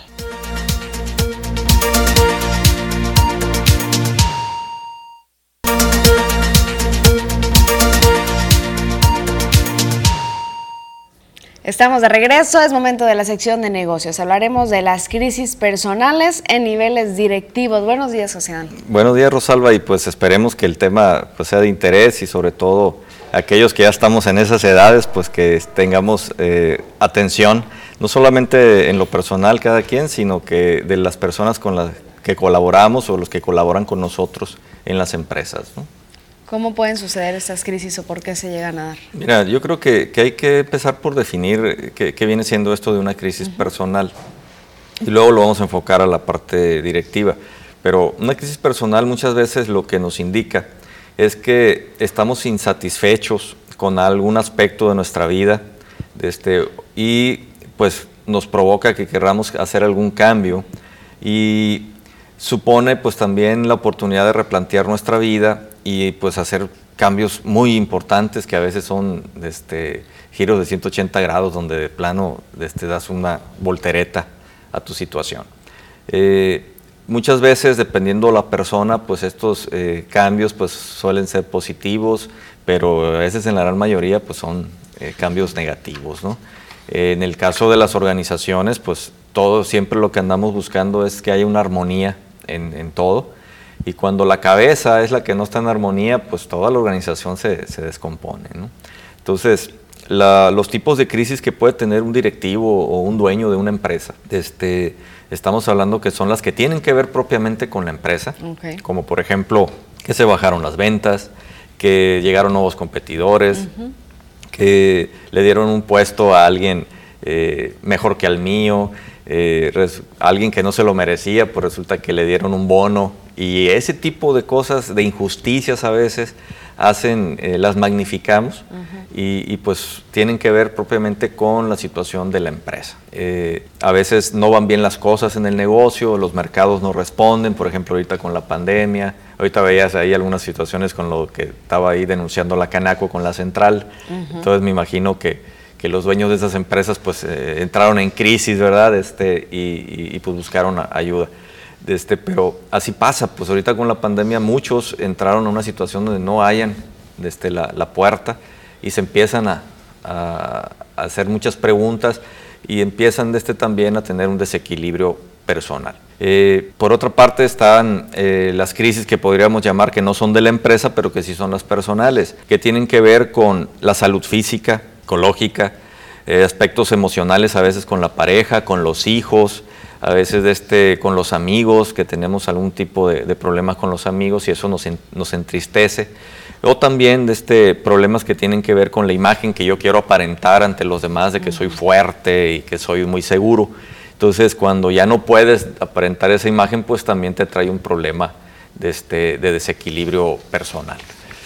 Estamos de regreso, es momento de la sección de negocios. Hablaremos de las crisis personales en niveles directivos. Buenos días, José. Buenos días, Rosalba, y pues esperemos que el tema pues, sea de interés y sobre todo aquellos que ya estamos en esas edades, pues que tengamos eh, atención, no solamente en lo personal cada quien, sino que de las personas con las que colaboramos o los que colaboran con nosotros en las empresas. ¿Cómo pueden suceder estas crisis o por qué se llegan a dar? Mira, yo creo que, que hay que empezar por definir eh, qué, qué viene siendo esto de una crisis personal y luego lo vamos a enfocar a la parte directiva. Pero una crisis personal muchas veces lo que nos indica es que estamos insatisfechos con algún aspecto de nuestra vida este, y pues nos provoca que querramos hacer algún cambio y supone pues también la oportunidad de replantear nuestra vida y pues hacer cambios muy importantes que a veces son este, giros de 180 grados donde de plano este, das una voltereta a tu situación. Eh, muchas veces, dependiendo la persona, pues estos eh, cambios pues suelen ser positivos, pero a veces en la gran mayoría pues son eh, cambios negativos, ¿no? en el caso de las organizaciones, pues todo, siempre lo que andamos buscando es que haya una armonía en, en todo. Y cuando la cabeza es la que no está en armonía, pues toda la organización se, se descompone. ¿no? Entonces, la, los tipos de crisis que puede tener un directivo o un dueño de una empresa, este, estamos hablando que son las que tienen que ver propiamente con la empresa, como por ejemplo que se bajaron las ventas, que llegaron nuevos competidores, que le dieron un puesto a alguien eh, mejor que al mío, eh, res- alguien que no se lo merecía, pues resulta que le dieron un bono. Y ese tipo de cosas, de injusticias a veces, hacen, eh, las magnificamos. Y, y, pues tienen que ver propiamente con la situación de la empresa. Eh, a veces no van bien las cosas en el negocio, los mercados no responden, por ejemplo ahorita con la pandemia, ahorita veías ahí algunas situaciones con lo que estaba ahí denunciando la Canaco con la central, entonces me imagino que, que los dueños de esas empresas pues eh, entraron en crisis, ¿verdad? Este, y, y- y, pues buscaron ayuda. Este, pero así pasa, pues ahorita con la pandemia muchos entraron a una situación donde no hayan este, la, la puerta y se empiezan a, a- a hacer muchas preguntas y empiezan de este también a tener un desequilibrio personal. Eh, por otra parte están eh, las crisis que podríamos llamar que no son de la empresa, pero que sí son las personales, que tienen que ver con la salud física, ecológica, eh, aspectos emocionales a veces con la pareja, con los hijos, a veces de este, con los amigos, que tenemos algún tipo de, de problemas con los amigos y eso nos, en- nos entristece. O también de este, problemas que tienen que ver con la imagen que yo quiero aparentar ante los demás de que soy fuerte y que soy muy seguro. Entonces, cuando ya no puedes aparentar esa imagen, pues también te trae un problema de, este, de desequilibrio personal.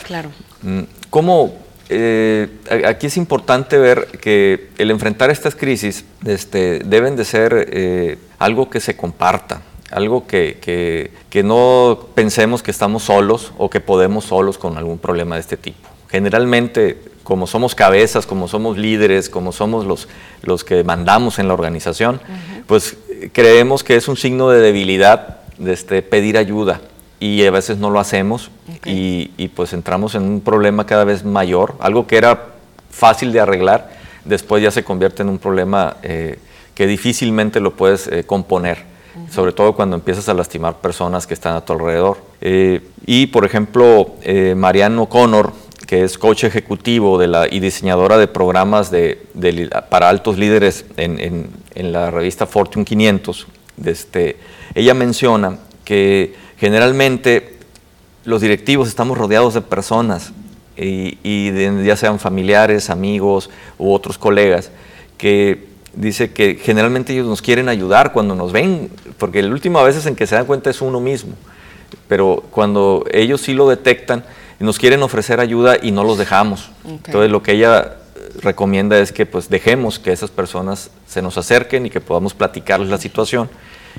Claro. Mm, ¿Cómo? Eh, aquí es importante ver que el enfrentar estas crisis este, deben de ser eh, algo que se comparta, algo que, que- que no pensemos que estamos solos o que podemos solos con algún problema de este tipo. Generalmente, como somos cabezas, como somos líderes, como somos los, los que mandamos en la organización, pues eh, creemos que es un signo de debilidad de este, pedir ayuda y a veces no lo hacemos y, y, pues entramos en un problema cada vez mayor, algo que era fácil de arreglar, después ya se convierte en un problema eh, que difícilmente lo puedes eh, componer, sobre todo cuando empiezas a lastimar personas que están a tu alrededor. Eh, y por ejemplo, eh, Marianne O'Connor, que es coach ejecutivo de la, y diseñadora de programas de, de para altos líderes en, en- en la revista Fortune 500, de este, ella menciona que generalmente los directivos estamos rodeados de personas, y, y de- ya sean familiares, amigos u otros colegas, que dice que generalmente ellos nos quieren ayudar cuando nos ven, porque la última veces en que se dan cuenta es uno mismo, pero cuando ellos sí lo detectan, nos quieren ofrecer ayuda y no los dejamos. Ok. Entonces lo que ella eh, recomienda es que pues dejemos que esas personas se nos acerquen y que podamos platicarles la situación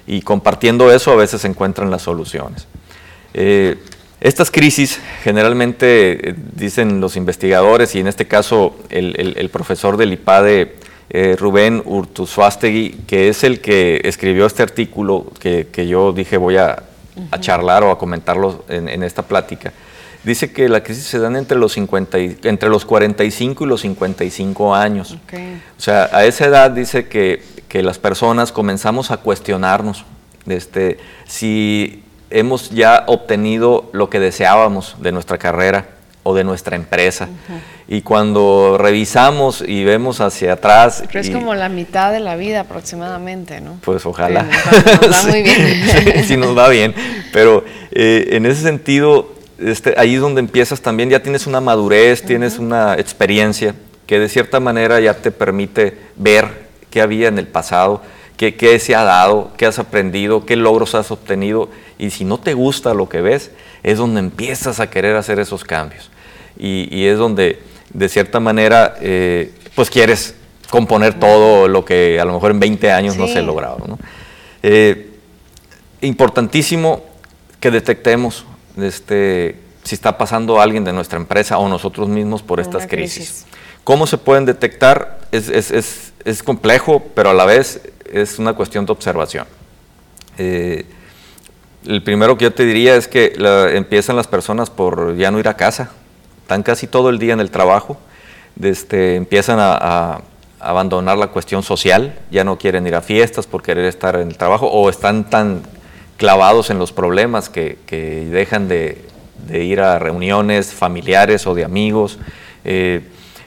y compartiendo eso a veces se encuentran las soluciones. Eh, estas crisis generalmente, eh, dicen los investigadores, y en este caso el, el- el profesor del IPADE, eh, Rubén Urtuzuastegui, que es el que escribió este artículo que, que yo dije voy a, a charlar o a comentarlo en, en esta plática, dice que la crisis se dan entre los, 50 y- entre los 45 y los 55 años. O sea, a esa edad dice que, que las personas comenzamos a cuestionarnos este, si hemos ya obtenido lo que deseábamos de nuestra carrera o de nuestra empresa. Y cuando revisamos y vemos hacia atrás, Pero es y- como la mitad de la vida aproximadamente, ¿no? pues ojalá. Sí, nos va muy bien. [laughs] Sí, sí, nos va bien. Pero eh, en ese sentido, este, ahí es donde empiezas también, ya tienes una madurez, tienes una experiencia que de cierta manera ya te permite ver qué había en el pasado, qué, qué se ha dado, qué has aprendido, qué logros has obtenido. Y si no te gusta lo que ves, es donde empiezas a querer hacer esos cambios. Y, y es donde, de cierta manera, eh, pues quieres componer todo lo que a lo mejor en 20 años no se ha logrado. ¿no? Eh, importantísimo que detectemos este, si está pasando alguien de nuestra empresa o nosotros mismos por estas crisis. ¿Cómo se pueden detectar? Es, es- es- es complejo, pero a la vez es una cuestión de observación. Eh, el primero que yo te diría es que la- empiezan las personas por ya no ir a casa. Están casi todo el día en el trabajo. Este, empiezan a, a abandonar la cuestión social. Ya no quieren ir a fiestas por querer estar en el trabajo o están tan clavados en los problemas que, que dejan de, de ir a reuniones familiares o de amigos. Eh,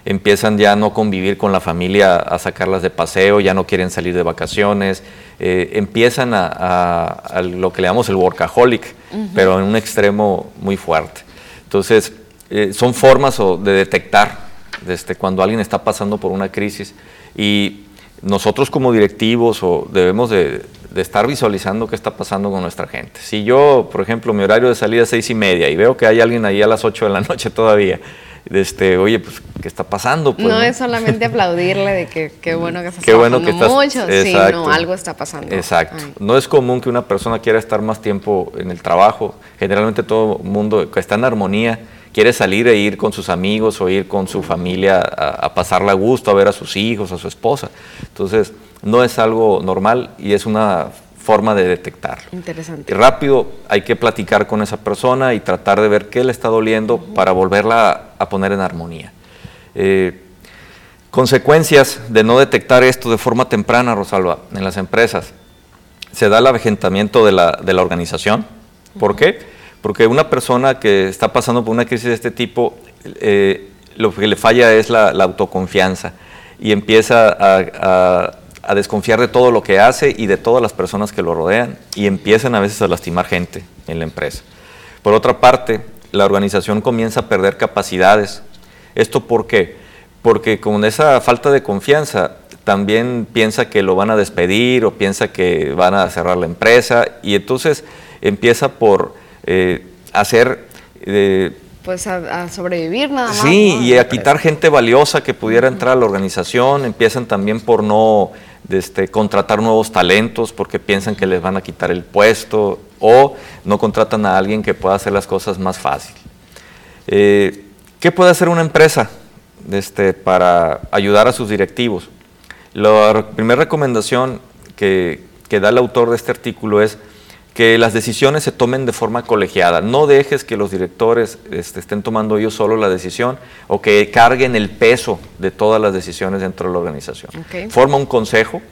empiezan ya a no convivir con la familia, a sacarlas de paseo, ya no quieren salir de vacaciones, eh, empiezan a, a- a lo que le llamamos el workaholic, pero en un extremo muy fuerte. Entonces, eh, son formas o, de detectar desde cuando alguien está pasando por una crisis y nosotros como directivos o debemos de, de estar visualizando qué está pasando con nuestra gente. Si yo, por ejemplo, mi horario de salida es seis y media y veo que hay alguien ahí a las 8 de la [laughs] noche todavía, este, oye, pues, ¿qué está pasando? Pues, no, es solamente aplaudirle de que qué bueno que [laughs] estás Qué bueno que estás- mucho. Sí, no, algo está pasando. Exacto. Ay. No es común que una persona quiera estar más tiempo en el trabajo. Generalmente todo el mundo que está en armonía quiere salir e ir con sus amigos o ir con su familia a, a pasarla a gusto, a ver a sus hijos, a su esposa. Entonces, no es algo normal y es una forma de detectarlo. Interesante. Y rápido hay que platicar con esa persona y tratar de ver qué le está doliendo para volverla a poner en armonía. Eh, consecuencias de no detectar esto de forma temprana, Rosalba, en las empresas. Se da el avejentamiento de la, de la organización. ¿Por qué? Porque una persona que está pasando por una crisis de este tipo, eh, lo que le falla es la, la autoconfianza y empieza a, a- a desconfiar de todo lo que hace y de todas las personas que lo rodean y empiezan a veces a lastimar gente en la empresa. Por otra parte, la organización comienza a perder capacidades. ¿Esto por qué? Porque con esa falta de confianza también piensa que lo van a despedir o piensa que van a cerrar la empresa y entonces empieza por eh, hacer... eh, Pues a, a sobrevivir nada más. Sí, ¿no? y a quitar gente valiosa que pudiera entrar a la organización, empiezan también por no este, contratar nuevos talentos porque piensan que les van a quitar el puesto o no contratan a alguien que pueda hacer las cosas más fácil. Eh, ¿Qué puede hacer una empresa este, para ayudar a sus directivos? La primera recomendación que, que da el autor de este artículo es que las decisiones se tomen de forma colegiada. No dejes que los directores este, estén tomando ellos solo la decisión o que carguen el peso de todas las decisiones dentro de la organización. Ok. Forma un consejo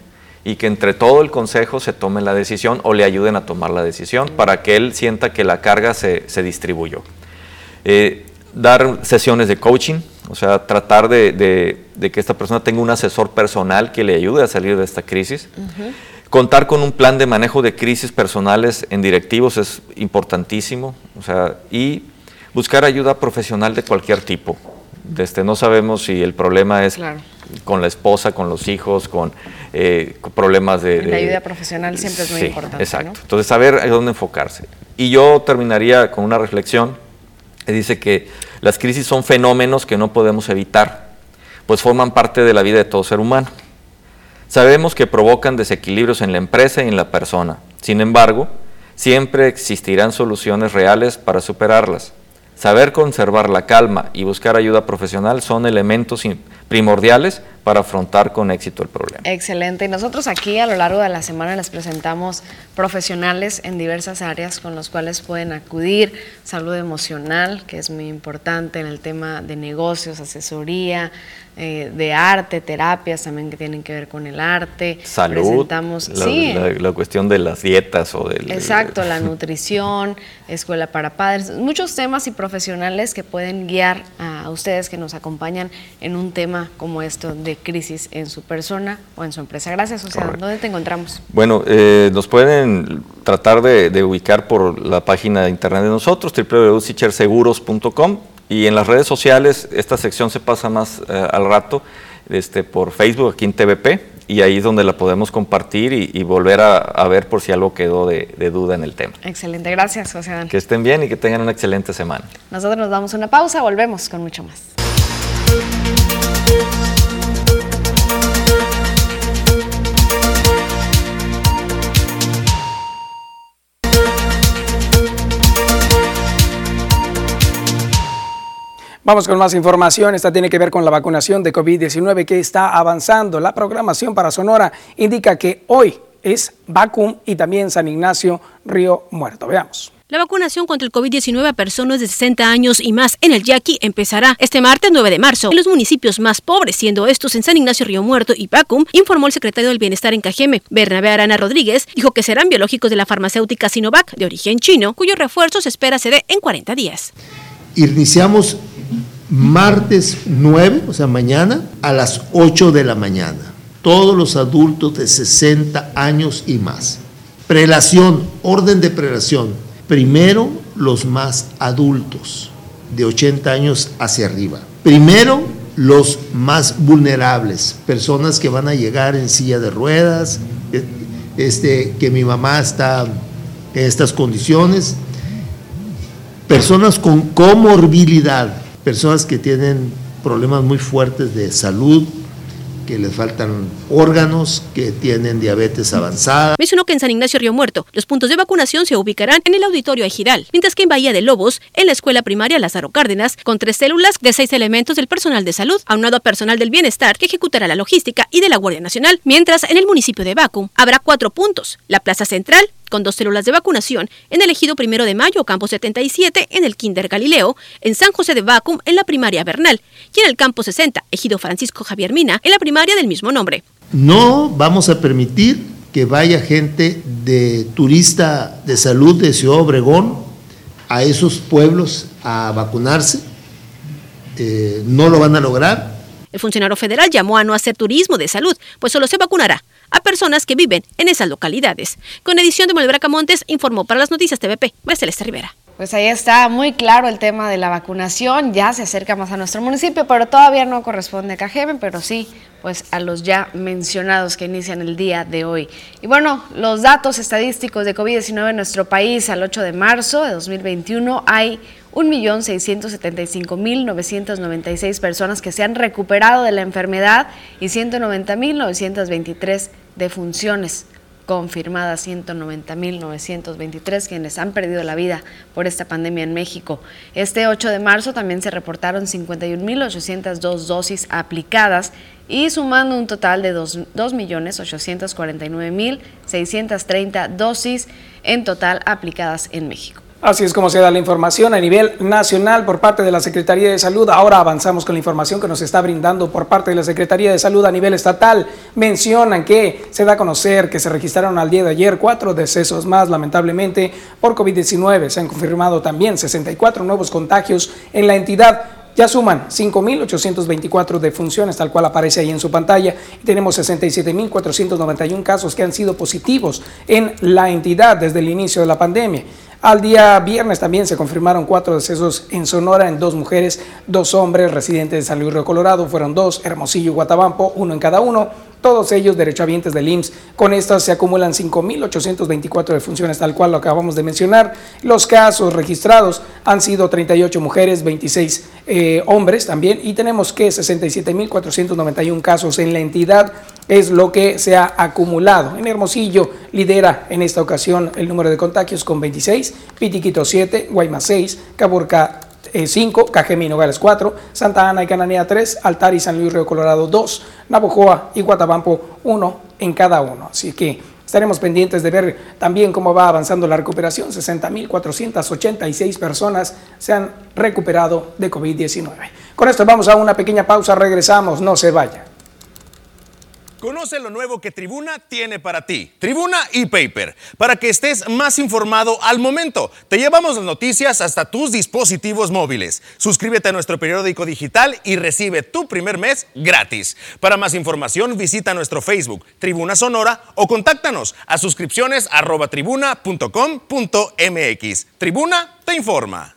y que entre todo el consejo se tome la decisión o le ayuden a tomar la decisión para que él sienta que la carga se, se distribuyó. Eh, dar sesiones de coaching, o sea, tratar de, de- de que esta persona tenga un asesor personal que le ayude a salir de esta crisis. Contar con un plan de manejo de crisis personales en directivos es importantísimo, o sea, y buscar ayuda profesional de cualquier tipo. Desde no sabemos si el problema es Claro. con la esposa, con los hijos, con, eh, con problemas de, La de- ayuda profesional siempre es muy Sí, importante. Exacto. ¿no? Entonces, saber dónde enfocarse. Y yo terminaría con una reflexión que dice que las crisis son fenómenos que no podemos evitar, pues forman parte de la vida de todo ser humano. Sabemos que provocan desequilibrios en la empresa y en la persona. Sin embargo, siempre existirán soluciones reales para superarlas. Saber conservar la calma y buscar ayuda profesional son elementos primordiales para afrontar con éxito el problema. Excelente. Y nosotros aquí a lo largo de la semana les presentamos profesionales en diversas áreas con los cuales pueden acudir. Salud emocional, que es muy importante en el tema de negocios, asesoría, eh, de arte, terapias también que tienen que ver con el arte. Salud, Presentamos, la, sí, la- la cuestión de las dietas o del... Exacto, la nutrición, escuela para padres, muchos temas y profesionales que pueden guiar a ustedes que nos acompañan en un tema como esto de crisis en su persona o en su empresa. Gracias, o sea, Correcto. ¿dónde te encontramos? Bueno, eh, nos pueden tratar de, de ubicar por la página de internet de nosotros, www.sicherseguros.com y en las redes sociales esta sección se pasa más eh, al rato este, por Facebook aquí en TVP y ahí es donde la podemos compartir y, y volver a, a ver por si algo quedó de, de duda en el tema. Excelente, gracias, José Adán. Que estén bien y que tengan una excelente semana. Nosotros nos damos una pausa, volvemos con mucho más. Vamos con más información. Esta tiene que ver con la vacunación de COVID-19 que está avanzando. La programación para Sonora indica que hoy es Vacum y también San Ignacio Río Muerto. Veamos. La vacunación contra el COVID-19 a personas de 60 años y más en el Yaqui empezará este martes 9 de marzo en los municipios más pobres, siendo estos en San Ignacio Río Muerto y Pacum, informó el secretario del Bienestar en Cajeme. Bernabé Arana Rodríguez dijo que serán biológicos de la farmacéutica Sinovac de origen chino, cuyo refuerzo se espera se dé en 40 días. Iniciamos martes 9, o sea, mañana, a las 8 de la mañana. Todos los adultos de 60 años y más. Prelación, orden de prelación Primero, los más adultos, de 80 años hacia arriba. Primero, los más vulnerables, personas que van a llegar en silla de ruedas, eh, este, que mi mamá está en estas condiciones, personas con comorbilidad, personas que tienen problemas muy fuertes de salud, que les faltan órganos, que tienen diabetes avanzada. Mencionó que en San Ignacio Río Muerto los puntos de vacunación se ubicarán en el auditorio Ejiral, mientras que en Bahía de Lobos, en la escuela primaria Lázaro Cárdenas, con tres células de seis elementos del personal de salud, aunado a personal del bienestar que ejecutará la logística y de la Guardia Nacional, mientras en el municipio de Bacu habrá cuatro puntos, la Plaza Central, con dos células de vacunación en el ejido primero de mayo, campo 77, en el Kinder Galileo, en San José de Vacum, en la primaria Bernal, y en el campo 60, ejido Francisco Javier Mina, en la primaria del mismo nombre. No vamos a permitir que vaya gente de turista de salud de Ciudad Obregón a esos pueblos a vacunarse. Eh, no lo van a lograr. El funcionario federal llamó a no hacer turismo de salud, pues solo se vacunará a personas que viven en esas localidades. Con edición de Manuel Montes, informó para las noticias TVP, Celeste Rivera. Pues ahí está muy claro el tema de la vacunación, ya se acerca más a nuestro municipio, pero todavía no corresponde a Cajeme, pero sí pues a los ya mencionados que inician el día de hoy. Y bueno, los datos estadísticos de COVID-19 en nuestro país al 8 de marzo de 2021 hay 1.675.996 personas que se han recuperado de la enfermedad y 190.923 defunciones confirmadas 190.923 quienes han perdido la vida por esta pandemia en México. Este 8 de marzo también se reportaron 51.802 dosis aplicadas y sumando un total de 2.849.630 dosis en total aplicadas en México. Así es como se da la información a nivel nacional por parte de la Secretaría de Salud. Ahora avanzamos con la información que nos está brindando por parte de la Secretaría de Salud a nivel estatal. Mencionan que se da a conocer que se registraron al día de ayer cuatro decesos más, lamentablemente, por COVID-19. Se han confirmado también 64 nuevos contagios en la entidad. Ya suman 5.824 defunciones, tal cual aparece ahí en su pantalla, y tenemos 67.491 casos que han sido positivos en la entidad desde el inicio de la pandemia. Al día viernes también se confirmaron cuatro decesos en Sonora en dos mujeres, dos hombres residentes de San Luis Río Colorado, fueron dos, Hermosillo y Guatabampo, uno en cada uno todos ellos derechohabientes del IMSS. Con estas se acumulan 5.824 defunciones, tal cual lo acabamos de mencionar. Los casos registrados han sido 38 mujeres, 26 eh, hombres también, y tenemos que 67.491 casos en la entidad es lo que se ha acumulado. En Hermosillo lidera en esta ocasión el número de contagios con 26, Pitiquito 7, Guaymas 6, Caborca 5, eh, Cajemino Gales 4, Santa Ana y Cananea 3, Altar y San Luis Río Colorado 2, Navojoa y Guatabampo 1 en cada uno. Así que estaremos pendientes de ver también cómo va avanzando la recuperación. 60.486 personas se han recuperado de COVID-19. Con esto vamos a una pequeña pausa, regresamos, no se vayan. Conoce lo nuevo que Tribuna tiene para ti. Tribuna y Paper, para que estés más informado al momento. Te llevamos las noticias hasta tus dispositivos móviles. Suscríbete a nuestro periódico digital y recibe tu primer mes gratis. Para más información visita nuestro Facebook, Tribuna Sonora, o contáctanos a suscripciones. Tribuna te informa.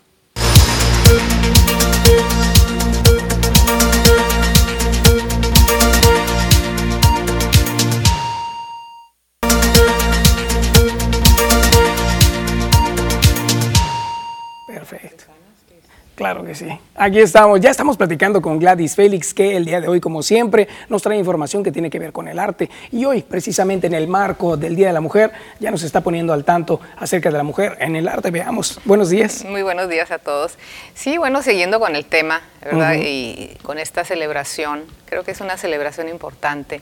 Claro que sí. Aquí estamos, ya estamos platicando con Gladys Félix, que el día de hoy, como siempre, nos trae información que tiene que ver con el arte. Y hoy, precisamente en el marco del Día de la Mujer, ya nos está poniendo al tanto acerca de la mujer en el arte. Veamos. Buenos días. Muy buenos días a todos. Sí, bueno, siguiendo con el tema, ¿verdad? Y con esta celebración, creo que es una celebración importante.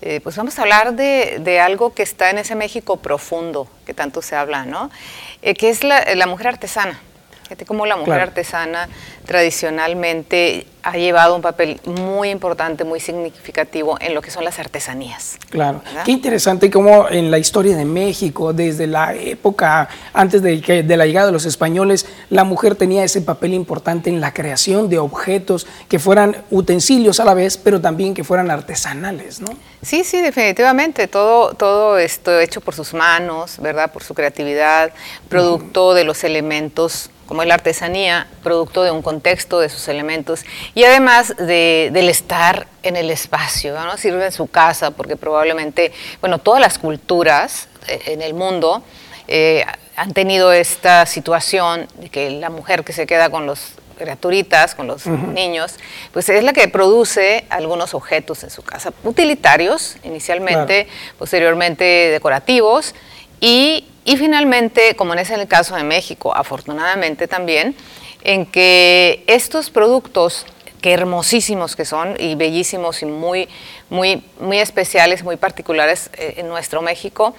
eh, pues vamos a hablar de, de algo que está en ese México profundo que tanto se habla, ¿no? Eh, que es la, la mujer artesana. Fíjate cómo la mujer Claro. artesana tradicionalmente ha llevado un papel muy importante, muy significativo en lo que son las artesanías. Claro, ¿verdad? qué interesante cómo en la historia de México, desde la época antes de, que- de la llegada de los españoles, la mujer tenía ese papel importante en la creación de objetos que fueran utensilios a la vez, pero también que fueran artesanales, ¿no? Sí, sí, definitivamente. Todo, todo esto hecho por sus manos, ¿verdad? Por su creatividad, producto de los elementos, como es la artesanía, producto de un contexto de sus elementos y además de- del estar en el espacio, ¿no? Sirve en su casa, porque probablemente, bueno, todas las culturas eh, en el mundo eh, han tenido esta situación de que la mujer que se queda con los criaturitas, con los niños, pues es la que produce algunos objetos en su casa, utilitarios inicialmente, posteriormente decorativos y, y finalmente, como en es el caso de México, afortunadamente también, en que estos productos que hermosísimos que son y bellísimos y muy, muy, muy especiales, muy particulares eh, en nuestro México,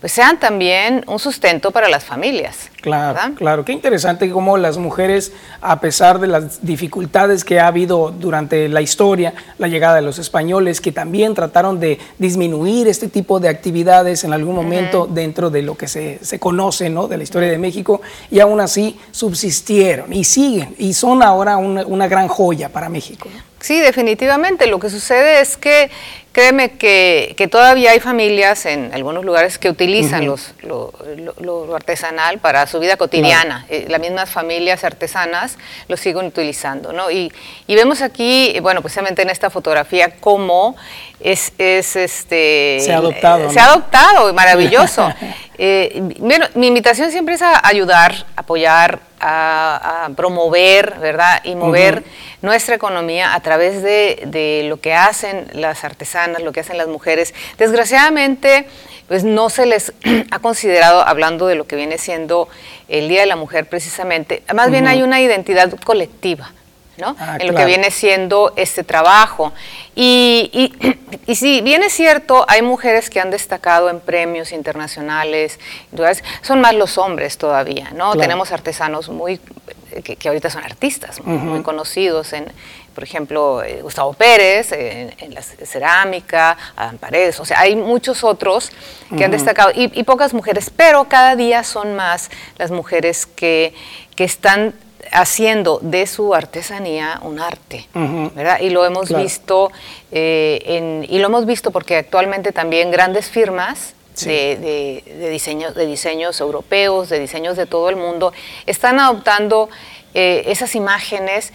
pues sean también un sustento para las familias. Claro, claro. Qué interesante cómo las mujeres, a pesar de las dificultades que ha habido durante la historia, la llegada de los españoles, que también trataron de disminuir este tipo de actividades en algún momento dentro de lo que se, se conoce ¿no? de la historia de México, y aún así subsistieron y siguen, y son ahora una, una gran joya para México. ¿no? Sí, definitivamente. Lo que sucede es que, créeme que, que todavía hay familias en algunos lugares que utilizan los, lo, lo- artesanal para su vida cotidiana. Eh, las mismas familias artesanas lo siguen utilizando, ¿no? Y, y vemos aquí, bueno, precisamente en esta fotografía, cómo es, es este... Se ha adoptado, eh, Se ha adoptado, maravilloso. [laughs] Eh, bueno, mi invitación siempre es a ayudar, apoyar, a, a promover, ¿verdad? Y mover nuestra economía a través de, de lo que hacen las artesanas, lo que hacen las mujeres. Desgraciadamente, pues no se les [clears throat] ha considerado, hablando de lo que viene siendo el Día de la Mujer precisamente, más bien hay una identidad colectiva. ¿No? Ah, en lo que viene siendo este trabajo. Y, y, [clears throat] y si bien es cierto, hay mujeres que han destacado en premios internacionales, son más los hombres todavía, ¿no? Claro. Tenemos artesanos muy, que, que ahorita son artistas, muy, conocidos en, por ejemplo, eh, Gustavo Pérez, en, en la cerámica, Adán Paredes, o sea, hay muchos otros que han destacado y, y pocas mujeres, pero cada día son más las mujeres que, que están haciendo de su artesanía un arte. ¿verdad? Y lo hemos Claro. visto eh, en- y lo hemos visto porque actualmente también grandes firmas Sí. de, de- de diseños, de diseños europeos, de diseños de todo el mundo, están adoptando eh, esas imágenes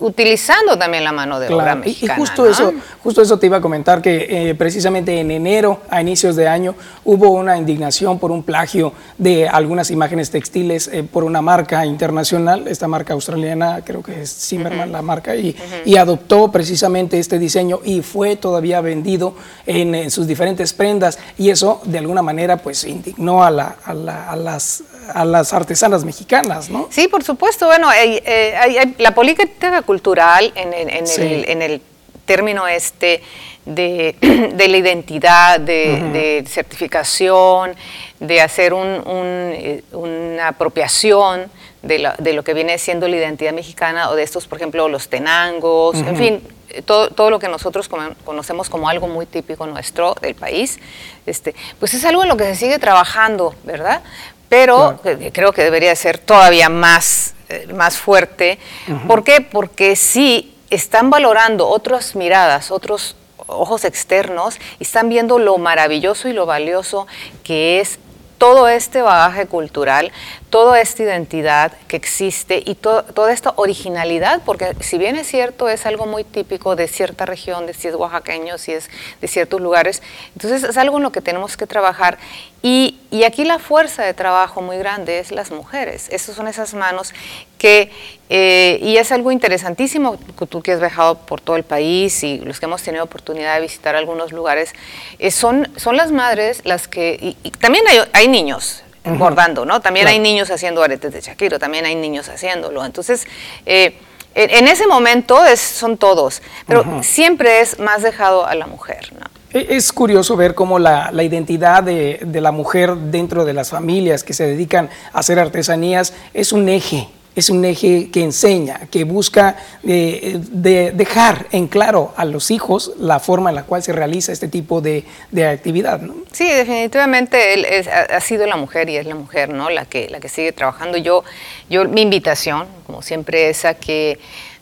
utilizando también la mano de obra Claro, y- mexicana. Y justo ¿no? eso, justo eso te iba a comentar que eh, precisamente en enero, a inicios de año, hubo una indignación por un plagio de algunas imágenes textiles eh, por una marca internacional, esta marca australiana, creo que es Zimmerman la marca, y, y adoptó precisamente este diseño y fue todavía vendido en, en sus diferentes prendas y eso de alguna manera pues indignó a, la- a la- a las, a las artesanas mexicanas, ¿no? Sí, por supuesto. Bueno, eh, la política cultural en, en- en Sí. el, en el término este de, [clears throat] de la identidad, de, certificación, de hacer un- un, eh, una apropiación de, la- de lo que viene siendo la identidad mexicana o de estos, por ejemplo, los tenangos, en fin, todo, todo lo que nosotros conocemos como algo muy típico nuestro del país, este, pues es algo en lo que se sigue trabajando, ¿verdad? Pero creo que debería ser todavía más, más fuerte. ¿Por qué? Porque sí están valorando otras miradas, otros ojos externos y están viendo lo maravilloso y lo valioso que es todo este bagaje cultural, toda esta identidad que existe y to- toda esta originalidad, porque si bien es cierto, es algo muy típico de cierta región, de si es oaxaqueño, si es de ciertos lugares, entonces es algo en lo que tenemos que trabajar. Y, y aquí la fuerza de trabajo muy grande es las mujeres, esas son esas manos que, eh, y es algo interesantísimo, tú que has viajado por todo el país y los que hemos tenido oportunidad de visitar algunos lugares, eh, son, son las madres las que, y también hay, hay niños Ujú. bordando, ¿no? También Claro. hay niños haciendo aretes de Shakiro, también hay niños haciéndolo. Entonces, eh, en, ese momento es, son todos, pero siempre es más dejado a la mujer, ¿no? E- Es curioso ver cómo la, la identidad de, de la mujer dentro de las familias que se dedican a hacer artesanías es un eje, es un eje que enseña, que busca eh, de dejar en claro a los hijos la forma en la cual se realiza este tipo de, de actividad. ¿no? Sí, definitivamente ha, sido la mujer y es la mujer, ¿no? La que, la que sigue trabajando. Yo, yo, mi invitación, como siempre, es a que,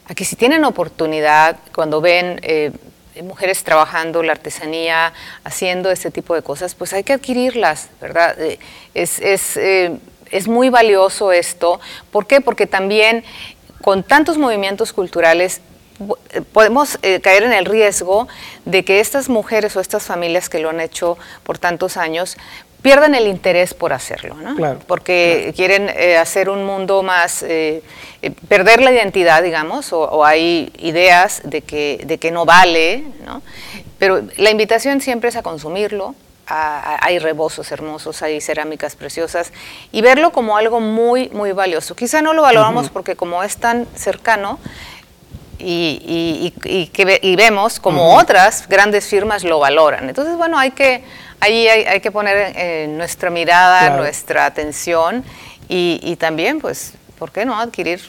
a que si tienen oportunidad, cuando ven eh, mujeres trabajando la artesanía, haciendo este tipo de cosas, pues hay que adquirirlas, ¿verdad? Eh, es, es, es muy valioso esto. ¿Por qué? Porque también con tantos movimientos culturales eh, podemos eh, caer en el riesgo de que estas mujeres o estas familias que lo han hecho por tantos años pierdan el interés por hacerlo, ¿no? Claro, Porque quieren eh, hacer un mundo más, eh, perder la identidad, digamos, o, o hay ideas de que, de que no vale, ¿no? Pero la invitación siempre es a consumirlo, a- a- hay rebozos hermosos, hay cerámicas preciosas, y verlo como algo muy, muy valioso. Quizá no lo valoramos porque como es tan cercano, y, y- y- y que ve- y vemos como otras grandes firmas lo valoran. Entonces, bueno, hay que, ahí hay, hay que poner eh, nuestra mirada, Claro. nuestra atención y, y también, pues, ¿por qué no adquirir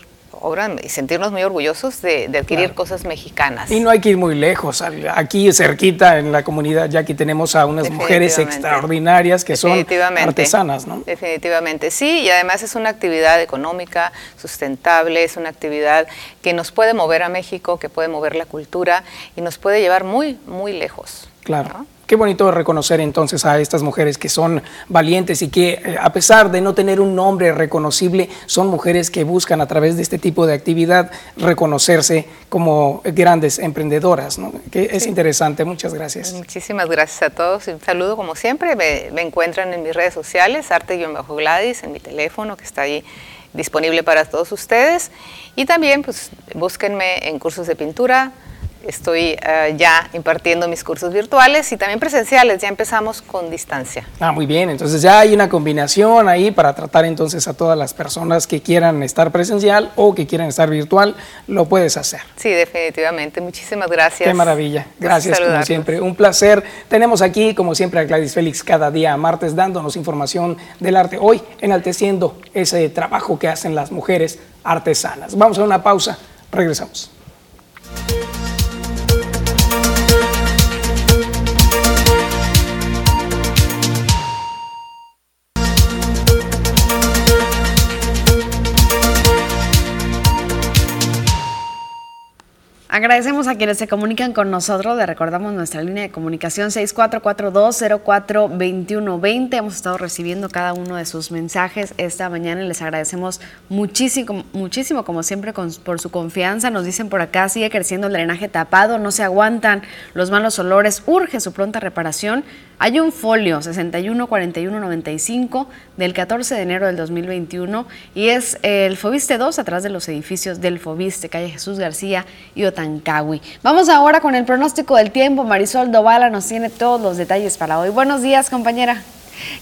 obra y sentirnos muy orgullosos de, de adquirir cosas mexicanas? Y no hay que ir muy lejos. Aquí cerquita en la comunidad ya aquí tenemos a unas mujeres extraordinarias que son artesanas, ¿no? Definitivamente, sí, y además es una actividad económica, sustentable, es una actividad que nos puede mover a México, que puede mover la cultura y nos puede llevar muy, muy lejos. Claro. Qué bonito reconocer entonces a estas mujeres que son valientes y que eh, a pesar de no tener un nombre reconocible, son mujeres que buscan a través de este tipo de actividad reconocerse como grandes emprendedoras, ¿no? Que es Sí. interesante. Muchas gracias. Muchísimas gracias a todos. Un saludo como siempre. Me, me encuentran en mis redes sociales, arte-gladys, en mi teléfono que está ahí disponible para todos ustedes. Y también pues búsquenme en cursos de pintura. Estoy eh, ya impartiendo mis cursos virtuales y también presenciales. Ya empezamos con distancia. Ah, muy bien. Entonces ya hay una combinación ahí para tratar entonces a todas las personas que quieran estar presencial o que quieran estar virtual, lo puedes hacer. Sí, definitivamente. Muchísimas gracias. Qué maravilla. Gracias, como siempre. Un placer. Tenemos aquí, como siempre, a Gladys Félix cada día martes dándonos información del arte. Hoy enalteciendo ese trabajo que hacen las mujeres artesanas. Vamos a una pausa. Regresamos. Agradecemos a quienes se comunican con nosotros. Le recordamos nuestra línea de comunicación 6442-042120. Hemos estado recibiendo cada uno de sus mensajes esta mañana y les agradecemos muchísimo, muchísimo como siempre, con- por su confianza. Nos dicen por acá, sigue creciendo el drenaje tapado, no se aguantan los malos olores, urge su pronta reparación. Hay un folio 614195 del 14 de enero del 2021 y es el Fobiste 2 atrás de los edificios del Fobiste, calle Jesús García y Otancawi. Vamos ahora con el pronóstico del tiempo. Marisol Dovala nos tiene todos los detalles para hoy. Buenos días, compañera.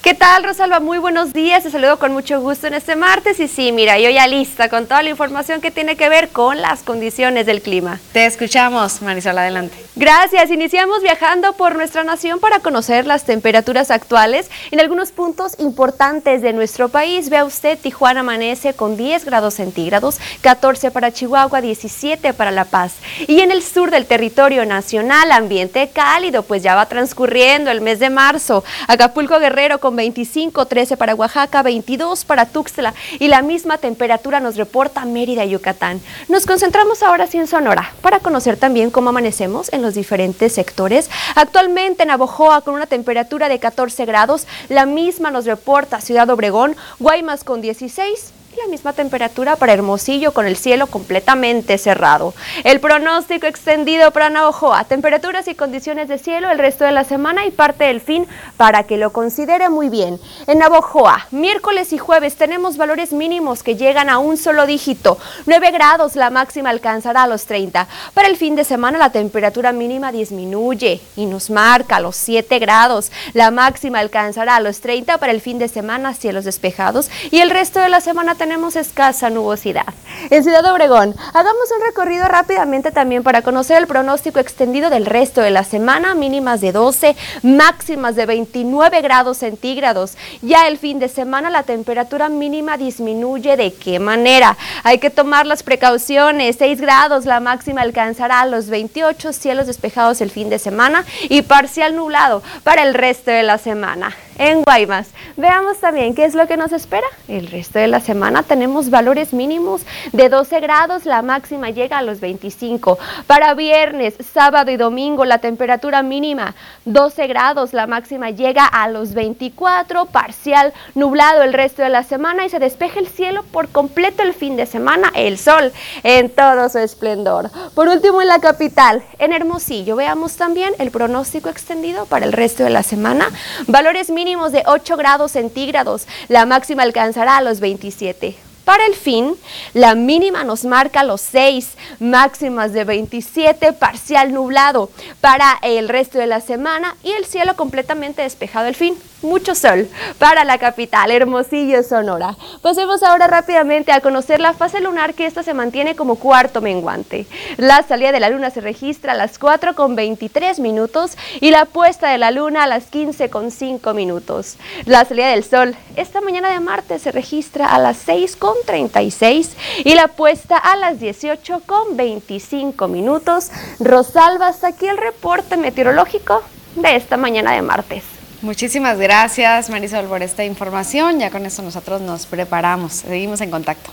¿Qué tal, Rosalba? Muy buenos días. Te saludo con mucho gusto en este martes. Y sí, mira, yo ya lista con toda la información que tiene que ver con las condiciones del clima. Te escuchamos, Marisol, adelante. Gracias. Iniciamos viajando por nuestra nación para conocer las temperaturas actuales en algunos puntos importantes de nuestro país. Vea usted, Tijuana amanece con 10 grados centígrados, 14 para Chihuahua, 17 para La Paz. Y en el sur del territorio nacional, ambiente cálido, pues ya va transcurriendo el mes de marzo. Acapulco Guerrero con 25, 13 para Oaxaca, 22 para Tuxtla y la misma temperatura nos reporta Mérida Yucatán. Nos concentramos ahora sí en Sonora para conocer también cómo amanecemos en los diferentes sectores. Actualmente en Abojoa con una temperatura de 14 grados, la misma nos reporta Ciudad Obregón, Guaymas con 16 la misma temperatura para Hermosillo con el cielo completamente cerrado. El pronóstico extendido para Navajoa, temperaturas y condiciones de cielo el resto de la semana y parte del fin para que lo considere muy bien. En Navajoa, miércoles y jueves tenemos valores mínimos que llegan a un solo dígito. 9 grados, la máxima alcanzará a los 30. Para el fin de semana la temperatura mínima disminuye y nos marca los 7 grados. La máxima alcanzará a los 30 para el fin de semana, cielos despejados y el resto de la semana tenemos escasa nubosidad. En Ciudad Obregón, hagamos un recorrido rápidamente también para conocer el pronóstico extendido del resto de la semana, mínimas de 12, máximas de 29 grados centígrados. Ya el fin de semana la temperatura mínima disminuye. ¿De qué manera? Hay que tomar las precauciones. 6 grados, la máxima alcanzará los 28 cielos despejados el fin de semana y parcial nublado para el resto de la semana en Guaymas. Veamos también qué es lo que nos espera. El resto de la semana tenemos valores mínimos de 12 grados, la máxima llega a los 25. Para viernes, sábado y domingo la temperatura mínima 12 grados, la máxima llega a los 24, parcial nublado el resto de la semana y se despeja el cielo por completo el fin de semana, el sol en todo su esplendor. Por último en la capital, en Hermosillo, veamos también el pronóstico extendido para el resto de la semana. Valores mínimos de 8 grados centígrados. La máxima alcanzará a los 27. Para el fin, la mínima nos marca los 6, máximas de 27, parcial nublado para el resto de la semana y el cielo completamente despejado el fin mucho sol para la capital, Hermosillo, Sonora. Pasemos ahora rápidamente a conocer la fase lunar que esta se mantiene como cuarto menguante. La salida de la luna se registra a las 4 con 23 minutos y la puesta de la luna a las 15 con 5 minutos. La salida del sol esta mañana de martes se registra a las 6 con 36 y la puesta a las 18 con 25 minutos. Rosalba, hasta aquí el reporte meteorológico de esta mañana de martes. Muchísimas gracias Marisol por esta información. Ya con eso nosotros nos preparamos. Seguimos en contacto.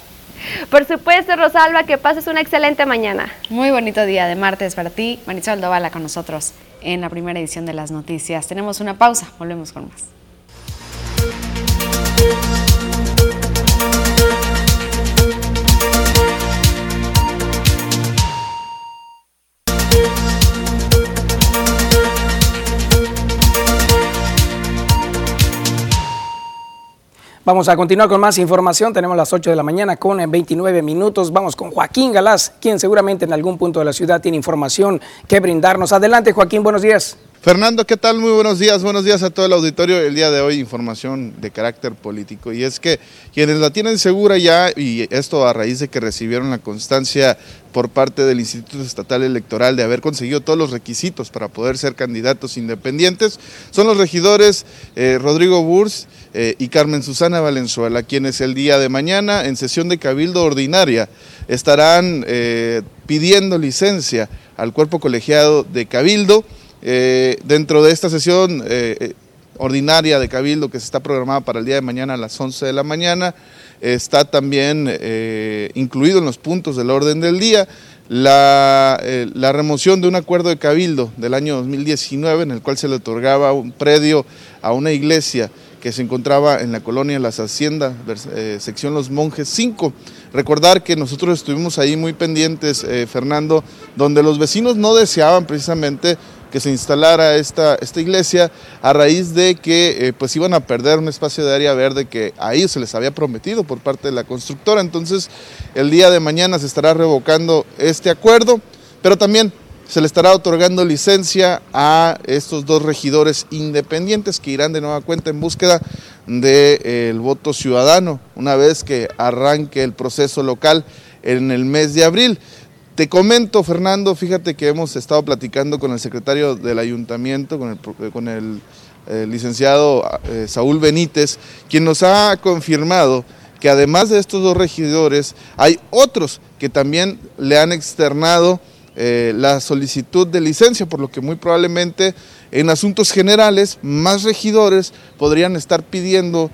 Por supuesto, Rosalba, que pases una excelente mañana. Muy bonito día de martes para ti. Marisol Dovala con nosotros en la primera edición de las noticias. Tenemos una pausa, volvemos con más. Vamos a continuar con más información. Tenemos las 8 de la mañana con 29 minutos. Vamos con Joaquín Galás, quien seguramente en algún punto de la ciudad tiene información que brindarnos. Adelante, Joaquín, buenos días. Fernando, ¿qué tal? Muy buenos días. Buenos días a todo el auditorio. El día de hoy información de carácter político y es que quienes la tienen segura ya, y esto a raíz de que recibieron la constancia por parte del Instituto Estatal Electoral de haber conseguido todos los requisitos para poder ser candidatos independientes, son los regidores eh, Rodrigo Burs eh, y Carmen Susana Valenzuela, quienes el día de mañana en sesión de cabildo ordinaria estarán eh, pidiendo licencia al cuerpo colegiado de cabildo eh, dentro de esta sesión eh, eh, ordinaria de Cabildo que se está programada para el día de mañana a las 11 de la mañana, está también incluido en los puntos del orden del día la, remoción de un acuerdo de Cabildo del año 2019 en el cual se le otorgaba un predio a una iglesia que se encontraba en la colonia Las Haciendas, sección Los Monjes 5. Recordar que nosotros estuvimos ahí muy pendientes, Fernando, donde los vecinos no deseaban precisamente que se instalara esta, esta iglesia a raíz de que eh, pues iban a perder un espacio de área verde que ahí se les había prometido por parte de la constructora. Entonces el día de mañana se estará revocando este acuerdo, pero también se le estará otorgando licencia a estos dos regidores independientes que irán de nueva cuenta en búsqueda del de, voto ciudadano una vez que arranque el proceso local en el mes de abril. Te comento, Fernando, fíjate que hemos estado platicando con el secretario del ayuntamiento, con el, eh, licenciado eh, Saúl Benítez, quien nos ha confirmado que además de estos dos regidores, hay otros que también le han externado eh, la solicitud de licencia, por lo que muy probablemente en asuntos generales más regidores podrían estar pidiendo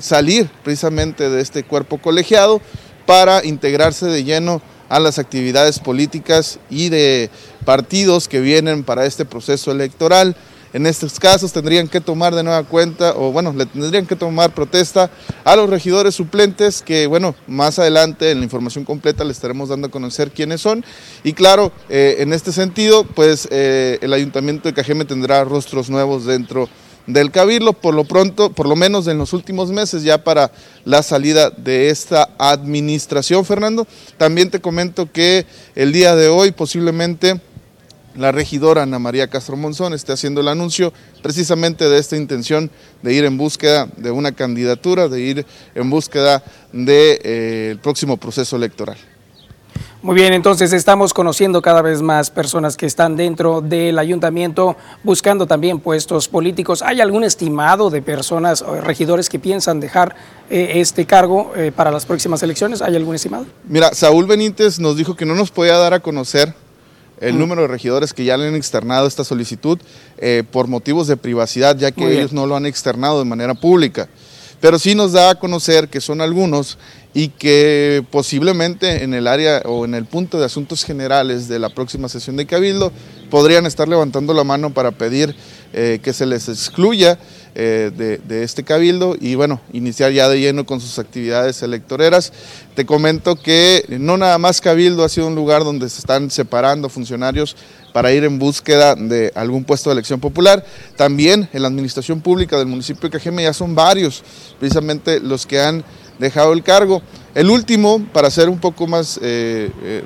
salir precisamente de este cuerpo colegiado para integrarse de lleno a las actividades políticas y de partidos que vienen para este proceso electoral. En estos casos tendrían que tomar de nueva cuenta, o bueno, le tendrían que tomar protesta a los regidores suplentes, que bueno, más adelante en la información completa le estaremos dando a conocer quiénes son. Y claro, eh, en este sentido, pues eh, el Ayuntamiento de Cajeme tendrá rostros nuevos dentro del Cabildo, por lo pronto, por lo menos en los últimos meses, ya para la salida de esta administración, Fernando. También te comento que el día de hoy posiblemente la regidora Ana María Castro Monzón esté haciendo el anuncio precisamente de esta intención de ir en búsqueda de una candidatura, de ir en búsqueda del de, eh, próximo proceso electoral. Muy bien, entonces estamos conociendo cada vez más personas que están dentro del ayuntamiento buscando también puestos políticos. ¿Hay algún estimado de personas o regidores que piensan dejar eh, este cargo eh, para las próximas elecciones? ¿Hay algún estimado? Mira, Saúl Benítez nos dijo que no nos podía dar a conocer el número de regidores que ya le han externado esta solicitud eh, por motivos de privacidad, ya que ellos no lo han externado de manera pública. Pero sí nos da a conocer que son algunos y que posiblemente en el área o en el punto de asuntos generales de la próxima sesión de Cabildo podrían estar levantando la mano para pedir eh, que se les excluya eh, de, este cabildo y bueno, iniciar ya de lleno con sus actividades electoreras. Te comento que no nada más cabildo ha sido un lugar donde se están separando funcionarios para ir en búsqueda de algún puesto de elección popular. También en la administración pública del municipio de Cajeme ya son varios, precisamente los que han dejado el cargo. El último, para hacer un poco más... Eh,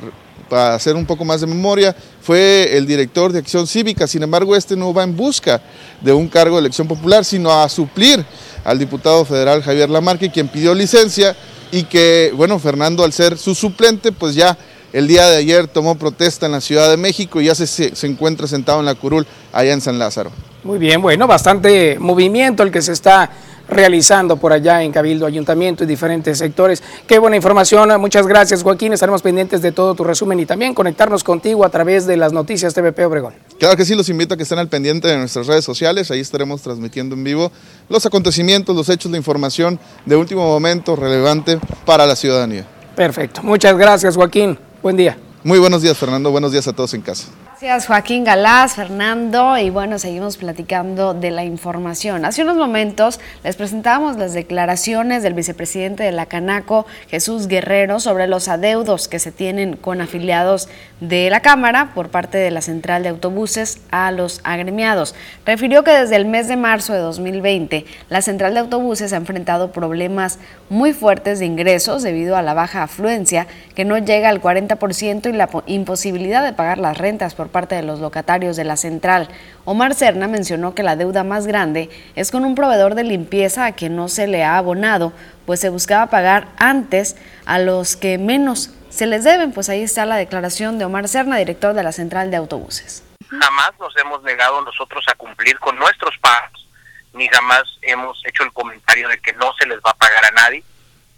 para hacer un poco más de memoria, fue el director de Acción Cívica. Sin embargo, este no va en busca de un cargo de elección popular, sino a suplir al diputado federal Javier Lamarque, quien pidió licencia y que, bueno, Fernando al ser su suplente, pues ya el día de ayer tomó protesta en la Ciudad de México y ya se, se encuentra sentado en la curul allá en San Lázaro. Muy bien, bueno, bastante movimiento el que se está realizando por allá en Cabildo, Ayuntamiento y diferentes sectores. Qué buena información, muchas gracias Joaquín, estaremos pendientes de todo tu resumen y también conectarnos contigo a través de las noticias TVP Obregón. Claro que sí, los invito a que estén al pendiente de nuestras redes sociales, ahí estaremos transmitiendo en vivo los acontecimientos, los hechos, la información de último momento relevante para la ciudadanía. Perfecto, muchas gracias Joaquín, buen día. Muy buenos días Fernando, buenos días a todos en casa. Gracias Joaquín Galás, Fernando, y bueno, seguimos platicando de la información. Hace unos momentos les presentábamos las declaraciones del vicepresidente de la Canaco, Jesús Guerrero, sobre los adeudos que se tienen con afiliados de la Cámara por parte de la Central de Autobuses a los agremiados. Refirió que desde el mes de marzo de 2020, la Central de Autobuses ha enfrentado problemas muy fuertes de ingresos debido a la baja afluencia, que no llega al 40% y la imposibilidad de pagar las rentas por parte de los locatarios de la central. Omar Cerna mencionó que la deuda más grande es con un proveedor de limpieza a quien no se le ha abonado, pues se buscaba pagar antes a los que menos se les deben. Pues ahí está la declaración de Omar Cerna, director de la central de autobuses. Jamás nos hemos negado nosotros a cumplir con nuestros pagos, ni jamás hemos hecho el comentario de que no se les va a pagar a nadie.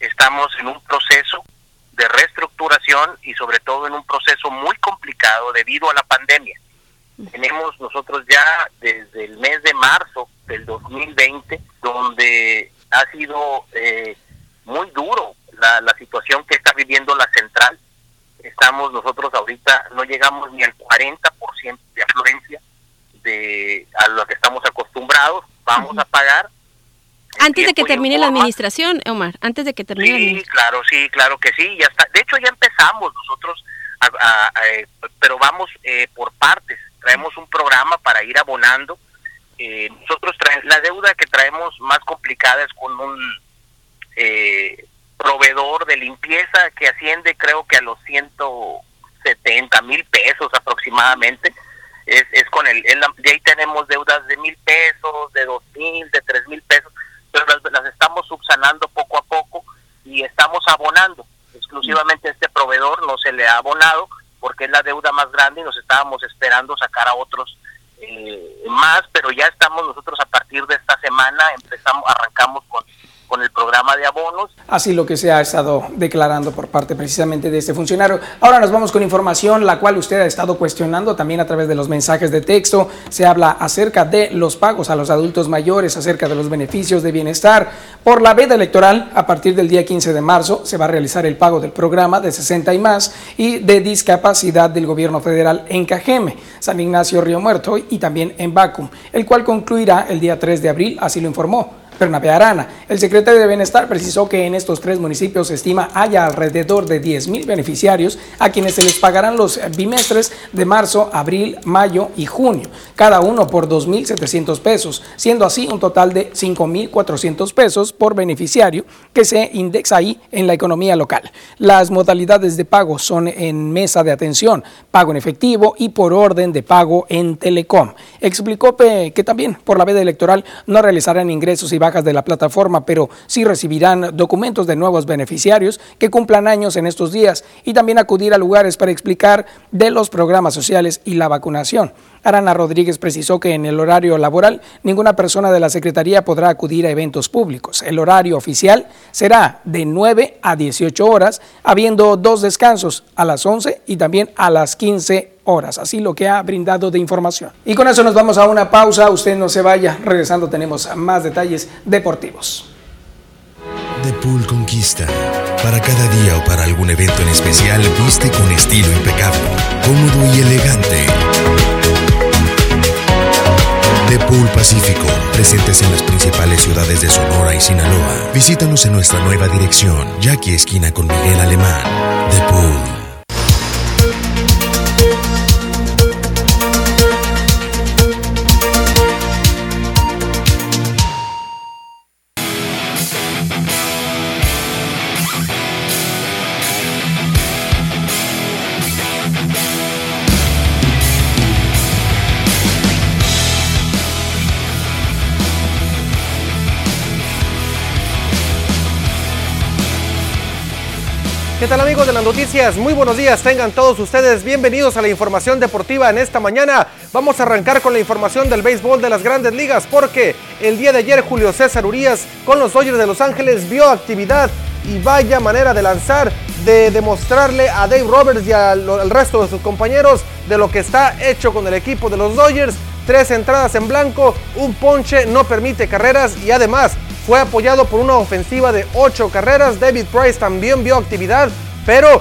Estamos en un proceso de reestructuración y sobre todo en un proceso muy complicado debido a la pandemia. Tenemos nosotros ya desde el mes de marzo del 2020, donde ha sido eh, muy duro la, la situación que está viviendo la central. Estamos nosotros ahorita, no llegamos ni al 40% de afluencia de a lo que estamos acostumbrados. Vamos a pagar antes de que termine la administración, Omar, antes de que termine sí, la administración. claro, sí, claro que sí, ya está. De hecho, ya empezamos nosotros, eh, pero vamos eh, por partes. Traemos un programa para ir abonando. Eh, nosotros traemos, la deuda que traemos más complicada es con un proveedor de limpieza que asciende creo que a los 170 mil pesos aproximadamente. Es, es con el, el, de ahí tenemos deudas de mil pesos, de dos mil, de tres mil pesos pero las, las, estamos subsanando poco a poco y estamos abonando. Exclusivamente a este proveedor no se le ha abonado porque es la deuda más grande y nos estábamos esperando sacar a otros eh, más, pero ya estamos nosotros a partir de esta semana, empezamos, arrancamos con con el programa de abonos. Así lo que se ha estado declarando por parte precisamente de este funcionario. Ahora nos vamos con información la cual usted ha estado cuestionando también a través de los mensajes de texto. Se habla acerca de los pagos a los adultos mayores, acerca de los beneficios de bienestar. Por la veda electoral, a partir del día 15 de marzo, se va a realizar el pago del programa de 60 y más y de discapacidad del gobierno federal en Cajeme, San Ignacio Río Muerto y también en Bacum, el cual concluirá el día 3 de abril, así lo informó Bernabe Arana. El secretario de Bienestar precisó que en estos tres municipios se estima haya alrededor de 10 mil beneficiarios a quienes se les pagarán los bimestres de marzo, abril, mayo y junio, cada uno por 2.700 pesos, siendo así un total de 5.400 pesos por beneficiario que se indexa ahí en la economía local. Las modalidades de pago son en mesa de atención, pago en efectivo y por orden de pago en Telecom. Explicó que también por la veda electoral no realizarán ingresos y de la plataforma, pero sí recibirán documentos de nuevos beneficiarios que cumplan años en estos días y también acudir a lugares para explicar de los programas sociales y la vacunación. Arana Rodríguez precisó que en el horario laboral ninguna persona de la Secretaría podrá acudir a eventos públicos. El horario oficial será de 9 a 18 horas, habiendo dos descansos a las 11 y también a las 15 horas. Así lo que ha brindado de información. Y con eso nos vamos a una pausa. Usted no se vaya. Regresando tenemos más detalles deportivos. The Pool Conquista. Para cada día o para algún evento en especial, viste con estilo impecable, cómodo y elegante. The Pool Pacífico, presentes en las principales ciudades de Sonora y Sinaloa. Visítanos en nuestra nueva dirección, Jackie Esquina con Miguel Alemán. The Pool. De las noticias? Muy buenos días, tengan todos ustedes bienvenidos a la información deportiva en esta mañana. Vamos a arrancar con la información del béisbol de las grandes ligas porque el día de ayer Julio César Urias con los Dodgers de Los Ángeles vio actividad y vaya manera de lanzar, de demostrarle a Dave Roberts y al, resto de sus compañeros de lo que está hecho con el equipo de los Dodgers. Tres entradas en blanco, un ponche, no permite carreras y además fue apoyado por una ofensiva de ocho carreras. David Price también vio actividad, pero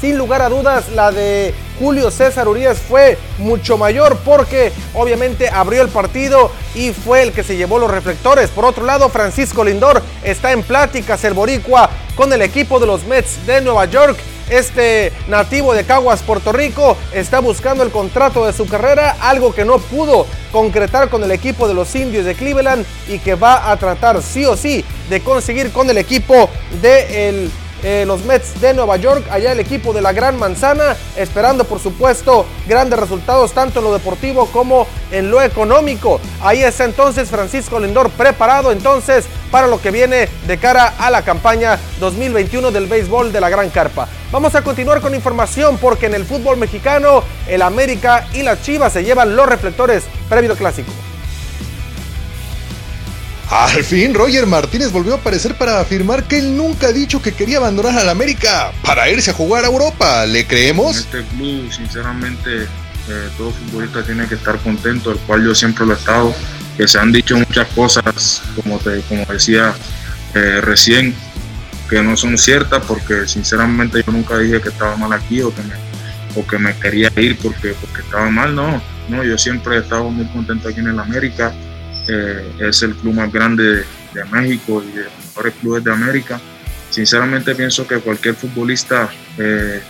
sin lugar a dudas la de Julio César Urias fue mucho mayor porque obviamente abrió el partido y fue el que se llevó los reflectores. Por otro lado, Francisco Lindor está en pláticas el boricua con el equipo de los Mets de Nueva York este nativo de Caguas, Puerto Rico, está buscando el contrato de su carrera, algo que no pudo concretar con el equipo de los indios de Cleveland y que va a tratar sí o sí de conseguir con el equipo de el eh, los Mets de Nueva York, allá el equipo de la Gran Manzana, esperando por supuesto grandes resultados tanto en lo deportivo como en lo económico. Ahí está entonces Francisco Lindor preparado entonces para lo que viene de cara a la campaña 2021 del béisbol de la Gran Carpa. Vamos a continuar con información porque en el fútbol mexicano el América y las Chivas se llevan los reflectores previo clásico. Al fin, Roger Martínez volvió a aparecer para afirmar que él nunca ha dicho que quería abandonar al América para irse a jugar a Europa. ¿Le creemos? Este club, sinceramente, eh, todo futbolista tiene que estar contento, el cual yo siempre lo he estado. Que se han dicho muchas cosas, como, te, como decía eh, recién, que no son ciertas, porque sinceramente yo nunca dije que estaba mal aquí o que me, o que me quería ir porque, porque estaba mal. No, no, yo siempre he estado muy contento aquí en el América eh, es el club más grande de, México y de los mejores clubes de América. Sinceramente pienso que cualquier futbolista eh,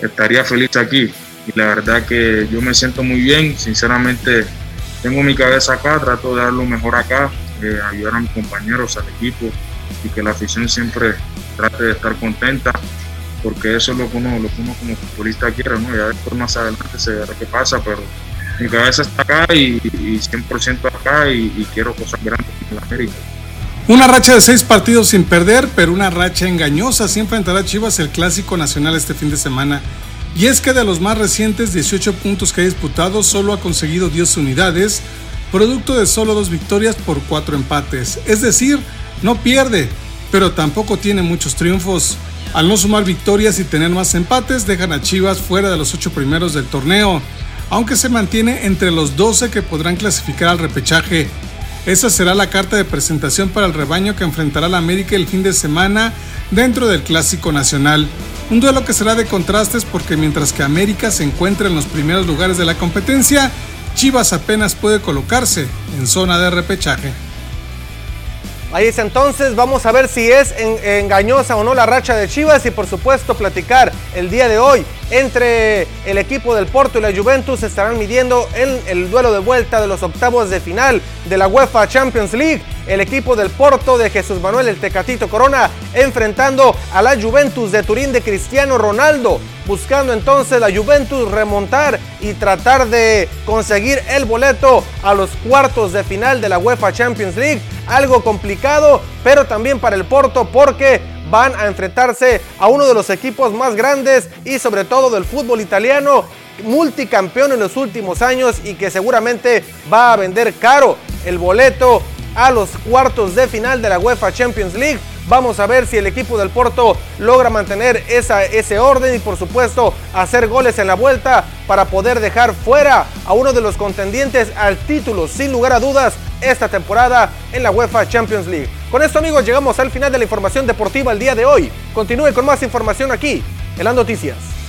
estaría feliz aquí y la verdad que yo me siento muy bien, sinceramente tengo mi cabeza acá, trato de dar lo mejor acá, eh, ayudar a mis compañeros, al equipo y que la afición siempre trate de estar contenta porque eso es lo que uno, lo que uno como futbolista quiere, ¿no? ya después más adelante se verá qué pasa, pero mi cabeza está acá y, 100% y, quiero cosas grandes en la América. Una racha de seis partidos sin perder, pero una racha engañosa. Si enfrentará Chivas el Clásico Nacional este fin de semana. Y es que de los más recientes 18 puntos que ha disputado, solo ha conseguido 10 unidades, producto de solo dos victorias por cuatro empates. Es decir, no pierde, pero tampoco tiene muchos triunfos. Al no sumar victorias y tener más empates, dejan a Chivas fuera de los ocho primeros del torneo aunque se mantiene entre los 12 que podrán clasificar al repechaje. Esa será la carta de presentación para el rebaño que enfrentará la América el fin de semana dentro del Clásico Nacional. Un duelo que será de contrastes porque mientras que América se encuentra en los primeros lugares de la competencia, Chivas apenas puede colocarse en zona de repechaje. Ahí es entonces, vamos a ver si es en- engañosa o no la racha de Chivas y por supuesto platicar el día de hoy entre el equipo del Porto y la Juventus estarán midiendo en el duelo de vuelta de los octavos de final de la UEFA Champions League. El equipo del Porto de Jesús Manuel el Tecatito Corona enfrentando a la Juventus de Turín de Cristiano Ronaldo, buscando entonces la Juventus remontar y tratar de conseguir el boleto a los cuartos de final de la UEFA Champions League. Algo complicado, pero también para el Porto porque van a enfrentarse a uno de los equipos más grandes y sobre todo del fútbol italiano, multicampeón en los últimos años y que seguramente va a vender caro el boleto a los cuartos de final de la UEFA Champions League. Vamos a ver si el equipo del Porto logra mantener ese orden y por supuesto hacer goles en la vuelta para poder dejar fuera a uno de los contendientes al título sin lugar a dudas esta temporada en la UEFA Champions League. Con esto amigos llegamos al final de la información deportiva el día de hoy. Continúe con más información aquí en las noticias.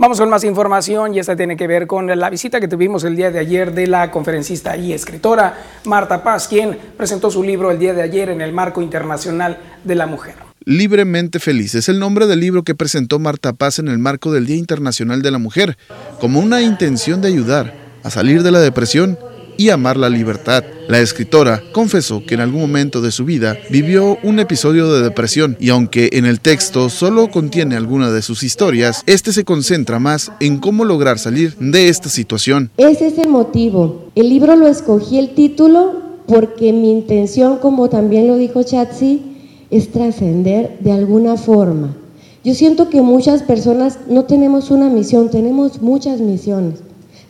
Vamos con más información y esta tiene que ver con la visita que tuvimos el día de ayer de la conferencista y escritora Marta Paz, quien presentó su libro el día de ayer en el Marco Internacional de la Mujer. Libremente Feliz es el nombre del libro que presentó Marta Paz en el marco del Día Internacional de la Mujer, como una intención de ayudar a salir de la depresión y amar la libertad. La escritora confesó que en algún momento de su vida vivió un episodio de depresión y aunque en el texto solo contiene alguna de sus historias, este se concentra más en cómo lograr salir de esta situación. Ese es el motivo. El libro lo escogí el título porque mi intención, como también lo dijo Chatsi, es trascender de alguna forma. Yo siento que muchas personas no tenemos una misión, tenemos muchas misiones.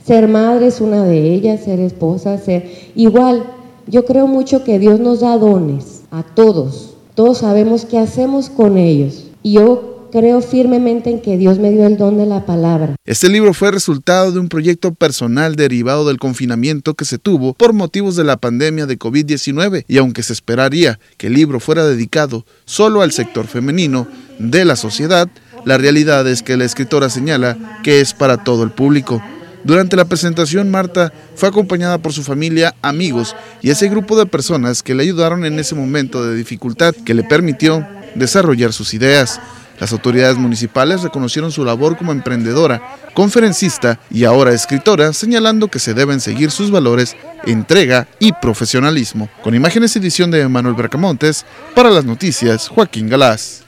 Ser madre es una de ellas, ser esposa, ser igual. Yo creo mucho que Dios nos da dones a todos. Todos sabemos qué hacemos con ellos. Y yo creo firmemente en que Dios me dio el don de la palabra. Este libro fue resultado de un proyecto personal derivado del confinamiento que se tuvo por motivos de la pandemia de COVID-19 y aunque se esperaría que el libro fuera dedicado solo al sector femenino de la sociedad, la realidad es que la escritora señala que es para todo el público. Durante la presentación, Marta fue acompañada por su familia, amigos y ese grupo de personas que le ayudaron en ese momento de dificultad que le permitió desarrollar sus ideas. Las autoridades municipales reconocieron su labor como emprendedora, conferencista y ahora escritora, señalando que se deben seguir sus valores, entrega y profesionalismo. Con imágenes y edición de Manuel Bracamontes, para las noticias, Joaquín Galás.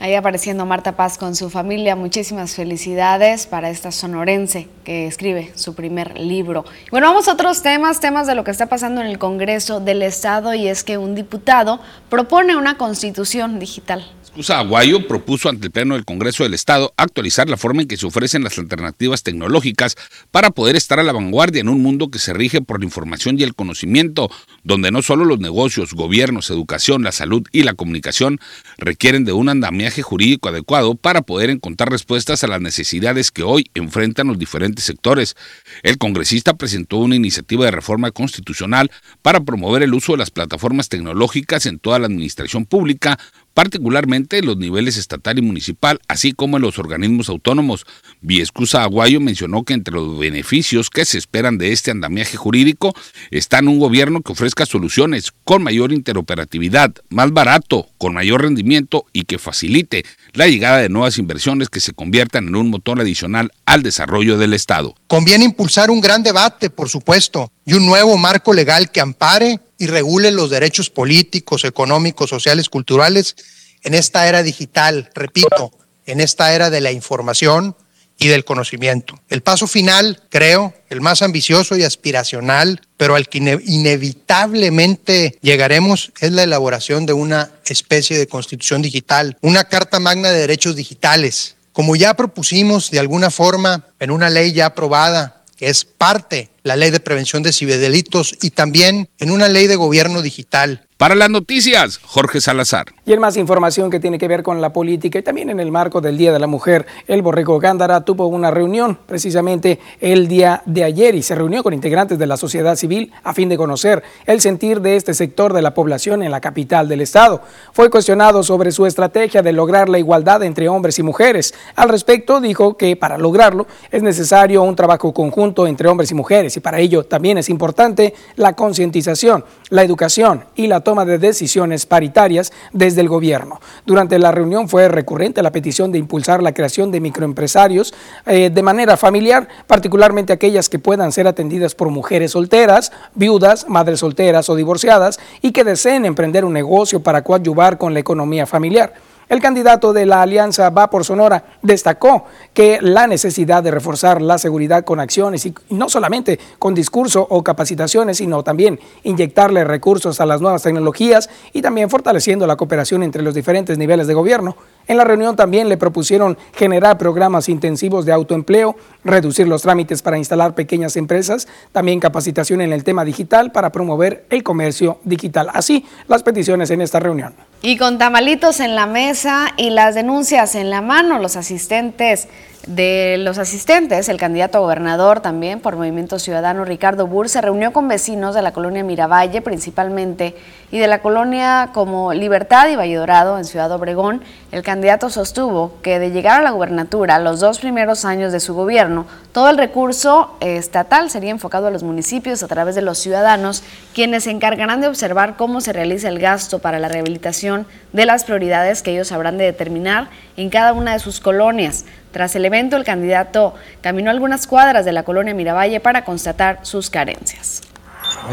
Ahí apareciendo Marta Paz con su familia. Muchísimas felicidades para esta sonorense que escribe su primer libro. Bueno, vamos a otros temas, temas de lo que está pasando en el Congreso del Estado y es que un diputado propone una constitución digital. Escusa Aguayo propuso ante el Pleno del Congreso del Estado actualizar la forma en que se ofrecen las alternativas tecnológicas para poder estar a la vanguardia en un mundo que se rige por la información y el conocimiento, donde no solo los negocios, gobiernos, educación, la salud y la comunicación requieren de un andamiaje jurídico adecuado para poder encontrar respuestas a las necesidades que hoy enfrentan los diferentes sectores. El congresista presentó una iniciativa de reforma constitucional para promover el uso de las plataformas tecnológicas en toda la administración pública, particularmente en los niveles estatal y municipal, así como en los organismos autónomos. Viescusa Aguayo mencionó que entre los beneficios que se esperan de este andamiaje jurídico están un gobierno que ofrezca soluciones con mayor interoperatividad, más barato, con mayor rendimiento y que facilite la llegada de nuevas inversiones que se conviertan en un motor adicional al desarrollo del Estado. Conviene impulsar un gran debate, por supuesto, y un nuevo marco legal que ampare y regule los derechos políticos, económicos, sociales, culturales en esta era digital, repito, en esta era de la información y del conocimiento. El paso final, creo, el más ambicioso y aspiracional, pero al que ine- inevitablemente llegaremos, es la elaboración de una especie de constitución digital, una carta magna de derechos digitales. Como ya propusimos de alguna forma en una ley ya aprobada, que es parte la ley de prevención de ciberdelitos y también en una ley de gobierno digital. Para las noticias, Jorge Salazar. Y en más información que tiene que ver con la política y también en el marco del Día de la Mujer, el Borrego Gándara tuvo una reunión precisamente el día de ayer y se reunió con integrantes de la sociedad civil a fin de conocer el sentir de este sector de la población en la capital del estado. Fue cuestionado sobre su estrategia de lograr la igualdad entre hombres y mujeres. Al respecto, dijo que para lograrlo es necesario un trabajo conjunto entre hombres y mujeres y para ello también es importante la concientización, la educación y la toma de decisiones paritarias desde el gobierno. Durante la reunión fue recurrente la petición de impulsar la creación de microempresarios eh, de manera familiar, particularmente aquellas que puedan ser atendidas por mujeres solteras, viudas, madres solteras o divorciadas y que deseen emprender un negocio para coadyuvar con la economía familiar. El candidato de la Alianza Va por Sonora destacó que la necesidad de reforzar la seguridad con acciones y no solamente con discurso o capacitaciones, sino también inyectarle recursos a las nuevas tecnologías y también fortaleciendo la cooperación entre los diferentes niveles de gobierno. En la reunión también le propusieron generar programas intensivos de autoempleo, reducir los trámites para instalar pequeñas empresas, también capacitación en el tema digital para promover el comercio digital. Así las peticiones en esta reunión. Y con tamalitos en la mesa y las denuncias en la mano, los asistentes de los asistentes, el candidato a gobernador también por Movimiento Ciudadano Ricardo Burr se reunió con vecinos de la colonia Miravalle principalmente y de la colonia como Libertad y Valle Dorado en Ciudad Obregón. El candidato sostuvo que de llegar a la gubernatura los dos primeros años de su gobierno, todo el recurso estatal sería enfocado a los municipios a través de los ciudadanos, quienes se encargarán de observar cómo se realiza el gasto para la rehabilitación de las prioridades que ellos habrán de determinar en cada una de sus colonias. Tras el evento, el candidato caminó algunas cuadras de la colonia Miravalle para constatar sus carencias.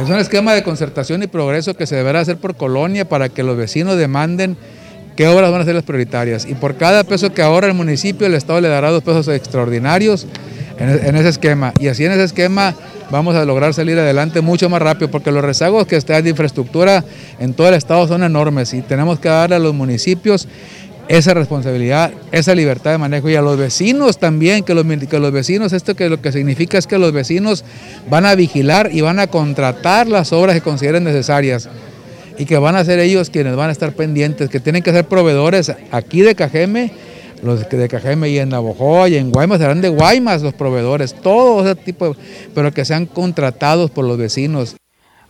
Es un esquema de concertación y progreso que se deberá hacer por colonia para que los vecinos demanden qué obras van a ser las prioritarias. Y por cada peso que ahorra el municipio, el Estado le dará dos pesos extraordinarios en, en ese esquema. Y así en ese esquema vamos a lograr salir adelante mucho más rápido, porque los rezagos que están de infraestructura en todo el Estado son enormes y tenemos que darle a los municipios esa responsabilidad, esa libertad de manejo y a los vecinos también, que los, que los vecinos, esto que lo que significa es que los vecinos van a vigilar y van a contratar las obras que consideren necesarias y que van a ser ellos quienes van a estar pendientes, que tienen que ser proveedores aquí de Cajeme, los de Cajeme y en Navojoa y en Guaymas serán de Guaymas los proveedores, todo ese tipo, pero que sean contratados por los vecinos.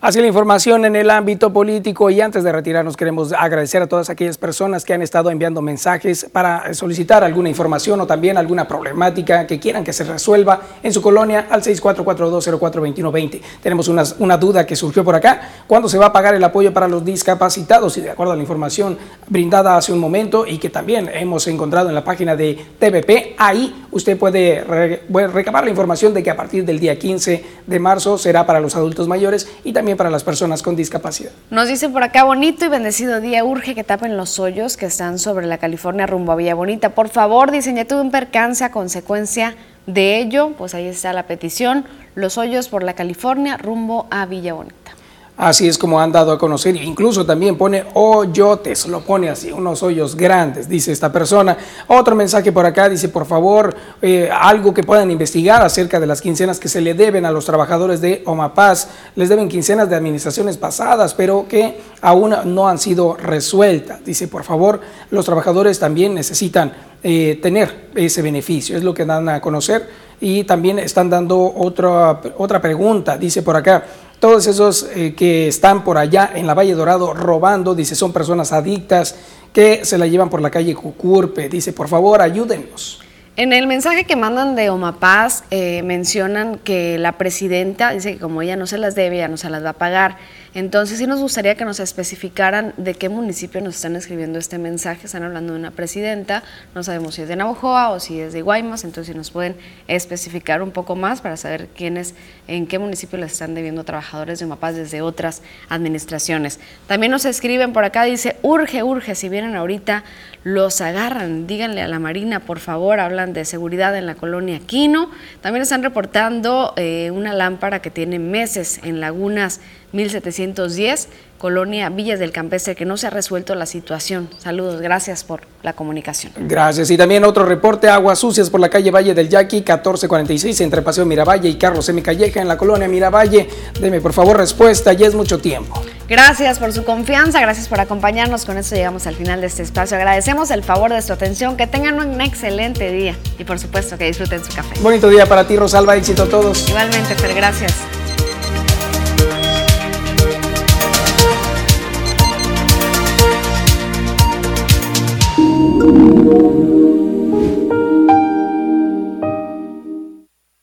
Así la información en el ámbito político y antes de retirarnos queremos agradecer a todas aquellas personas que han estado enviando mensajes para solicitar alguna información o también alguna problemática que quieran que se resuelva en su colonia al 6442042120. Tenemos una, una duda que surgió por acá, ¿cuándo se va a pagar el apoyo para los discapacitados? Y de acuerdo a la información brindada hace un momento y que también hemos encontrado en la página de TVP, ahí usted puede re, recabar la información de que a partir del día 15 de marzo será para los adultos mayores y también para las personas con discapacidad. Nos dice por acá, bonito y bendecido día, urge que tapen los hoyos que están sobre la California rumbo a Villa Bonita. Por favor, dicen, ya tuve un percance a consecuencia de ello, pues ahí está la petición, los hoyos por la California rumbo a Villa Bonita. Así es como han dado a conocer, incluso también pone hoyotes, lo pone así, unos hoyos grandes, dice esta persona. Otro mensaje por acá dice, por favor, eh, algo que puedan investigar acerca de las quincenas que se le deben a los trabajadores de Omapaz. Les deben quincenas de administraciones pasadas, pero que aún no han sido resueltas. Dice, por favor, los trabajadores también necesitan eh, tener ese beneficio, es lo que dan a conocer. Y también están dando otra, otra pregunta, dice por acá, todos esos eh, que están por allá en la Valle Dorado robando, dice, son personas adictas que se la llevan por la calle Cucurpe. Dice, por favor, ayúdennos. En el mensaje que mandan de Omapaz eh, mencionan que la presidenta dice que como ella no se las debe, ya no se las va a pagar. Entonces sí nos gustaría que nos especificaran de qué municipio nos están escribiendo este mensaje. Están hablando de una presidenta, no sabemos si es de Navojoa o si es de Guaymas, entonces si nos pueden especificar un poco más para saber quiénes, en qué municipio les están debiendo trabajadores de Omapaz desde otras administraciones. También nos escriben por acá, dice, urge, urge, si vienen ahorita, los agarran, díganle a la Marina, por favor, hablan de seguridad en la colonia Quino. También están reportando eh, una lámpara que tiene meses en lagunas 1700 910, Colonia Villas del Campestre, que no se ha resuelto la situación. Saludos, gracias por la comunicación. Gracias. Y también otro reporte, aguas sucias por la calle Valle del Yaqui, 1446, entre Paseo Miravalle y Carlos M. Calleja, en la colonia Miravalle. Deme por favor respuesta, ya es mucho tiempo. Gracias por su confianza, gracias por acompañarnos. Con esto llegamos al final de este espacio. Agradecemos el favor de su atención, que tengan un excelente día y por supuesto que disfruten su café. Bonito día para ti, Rosalba, éxito a todos. Igualmente, Fer, gracias.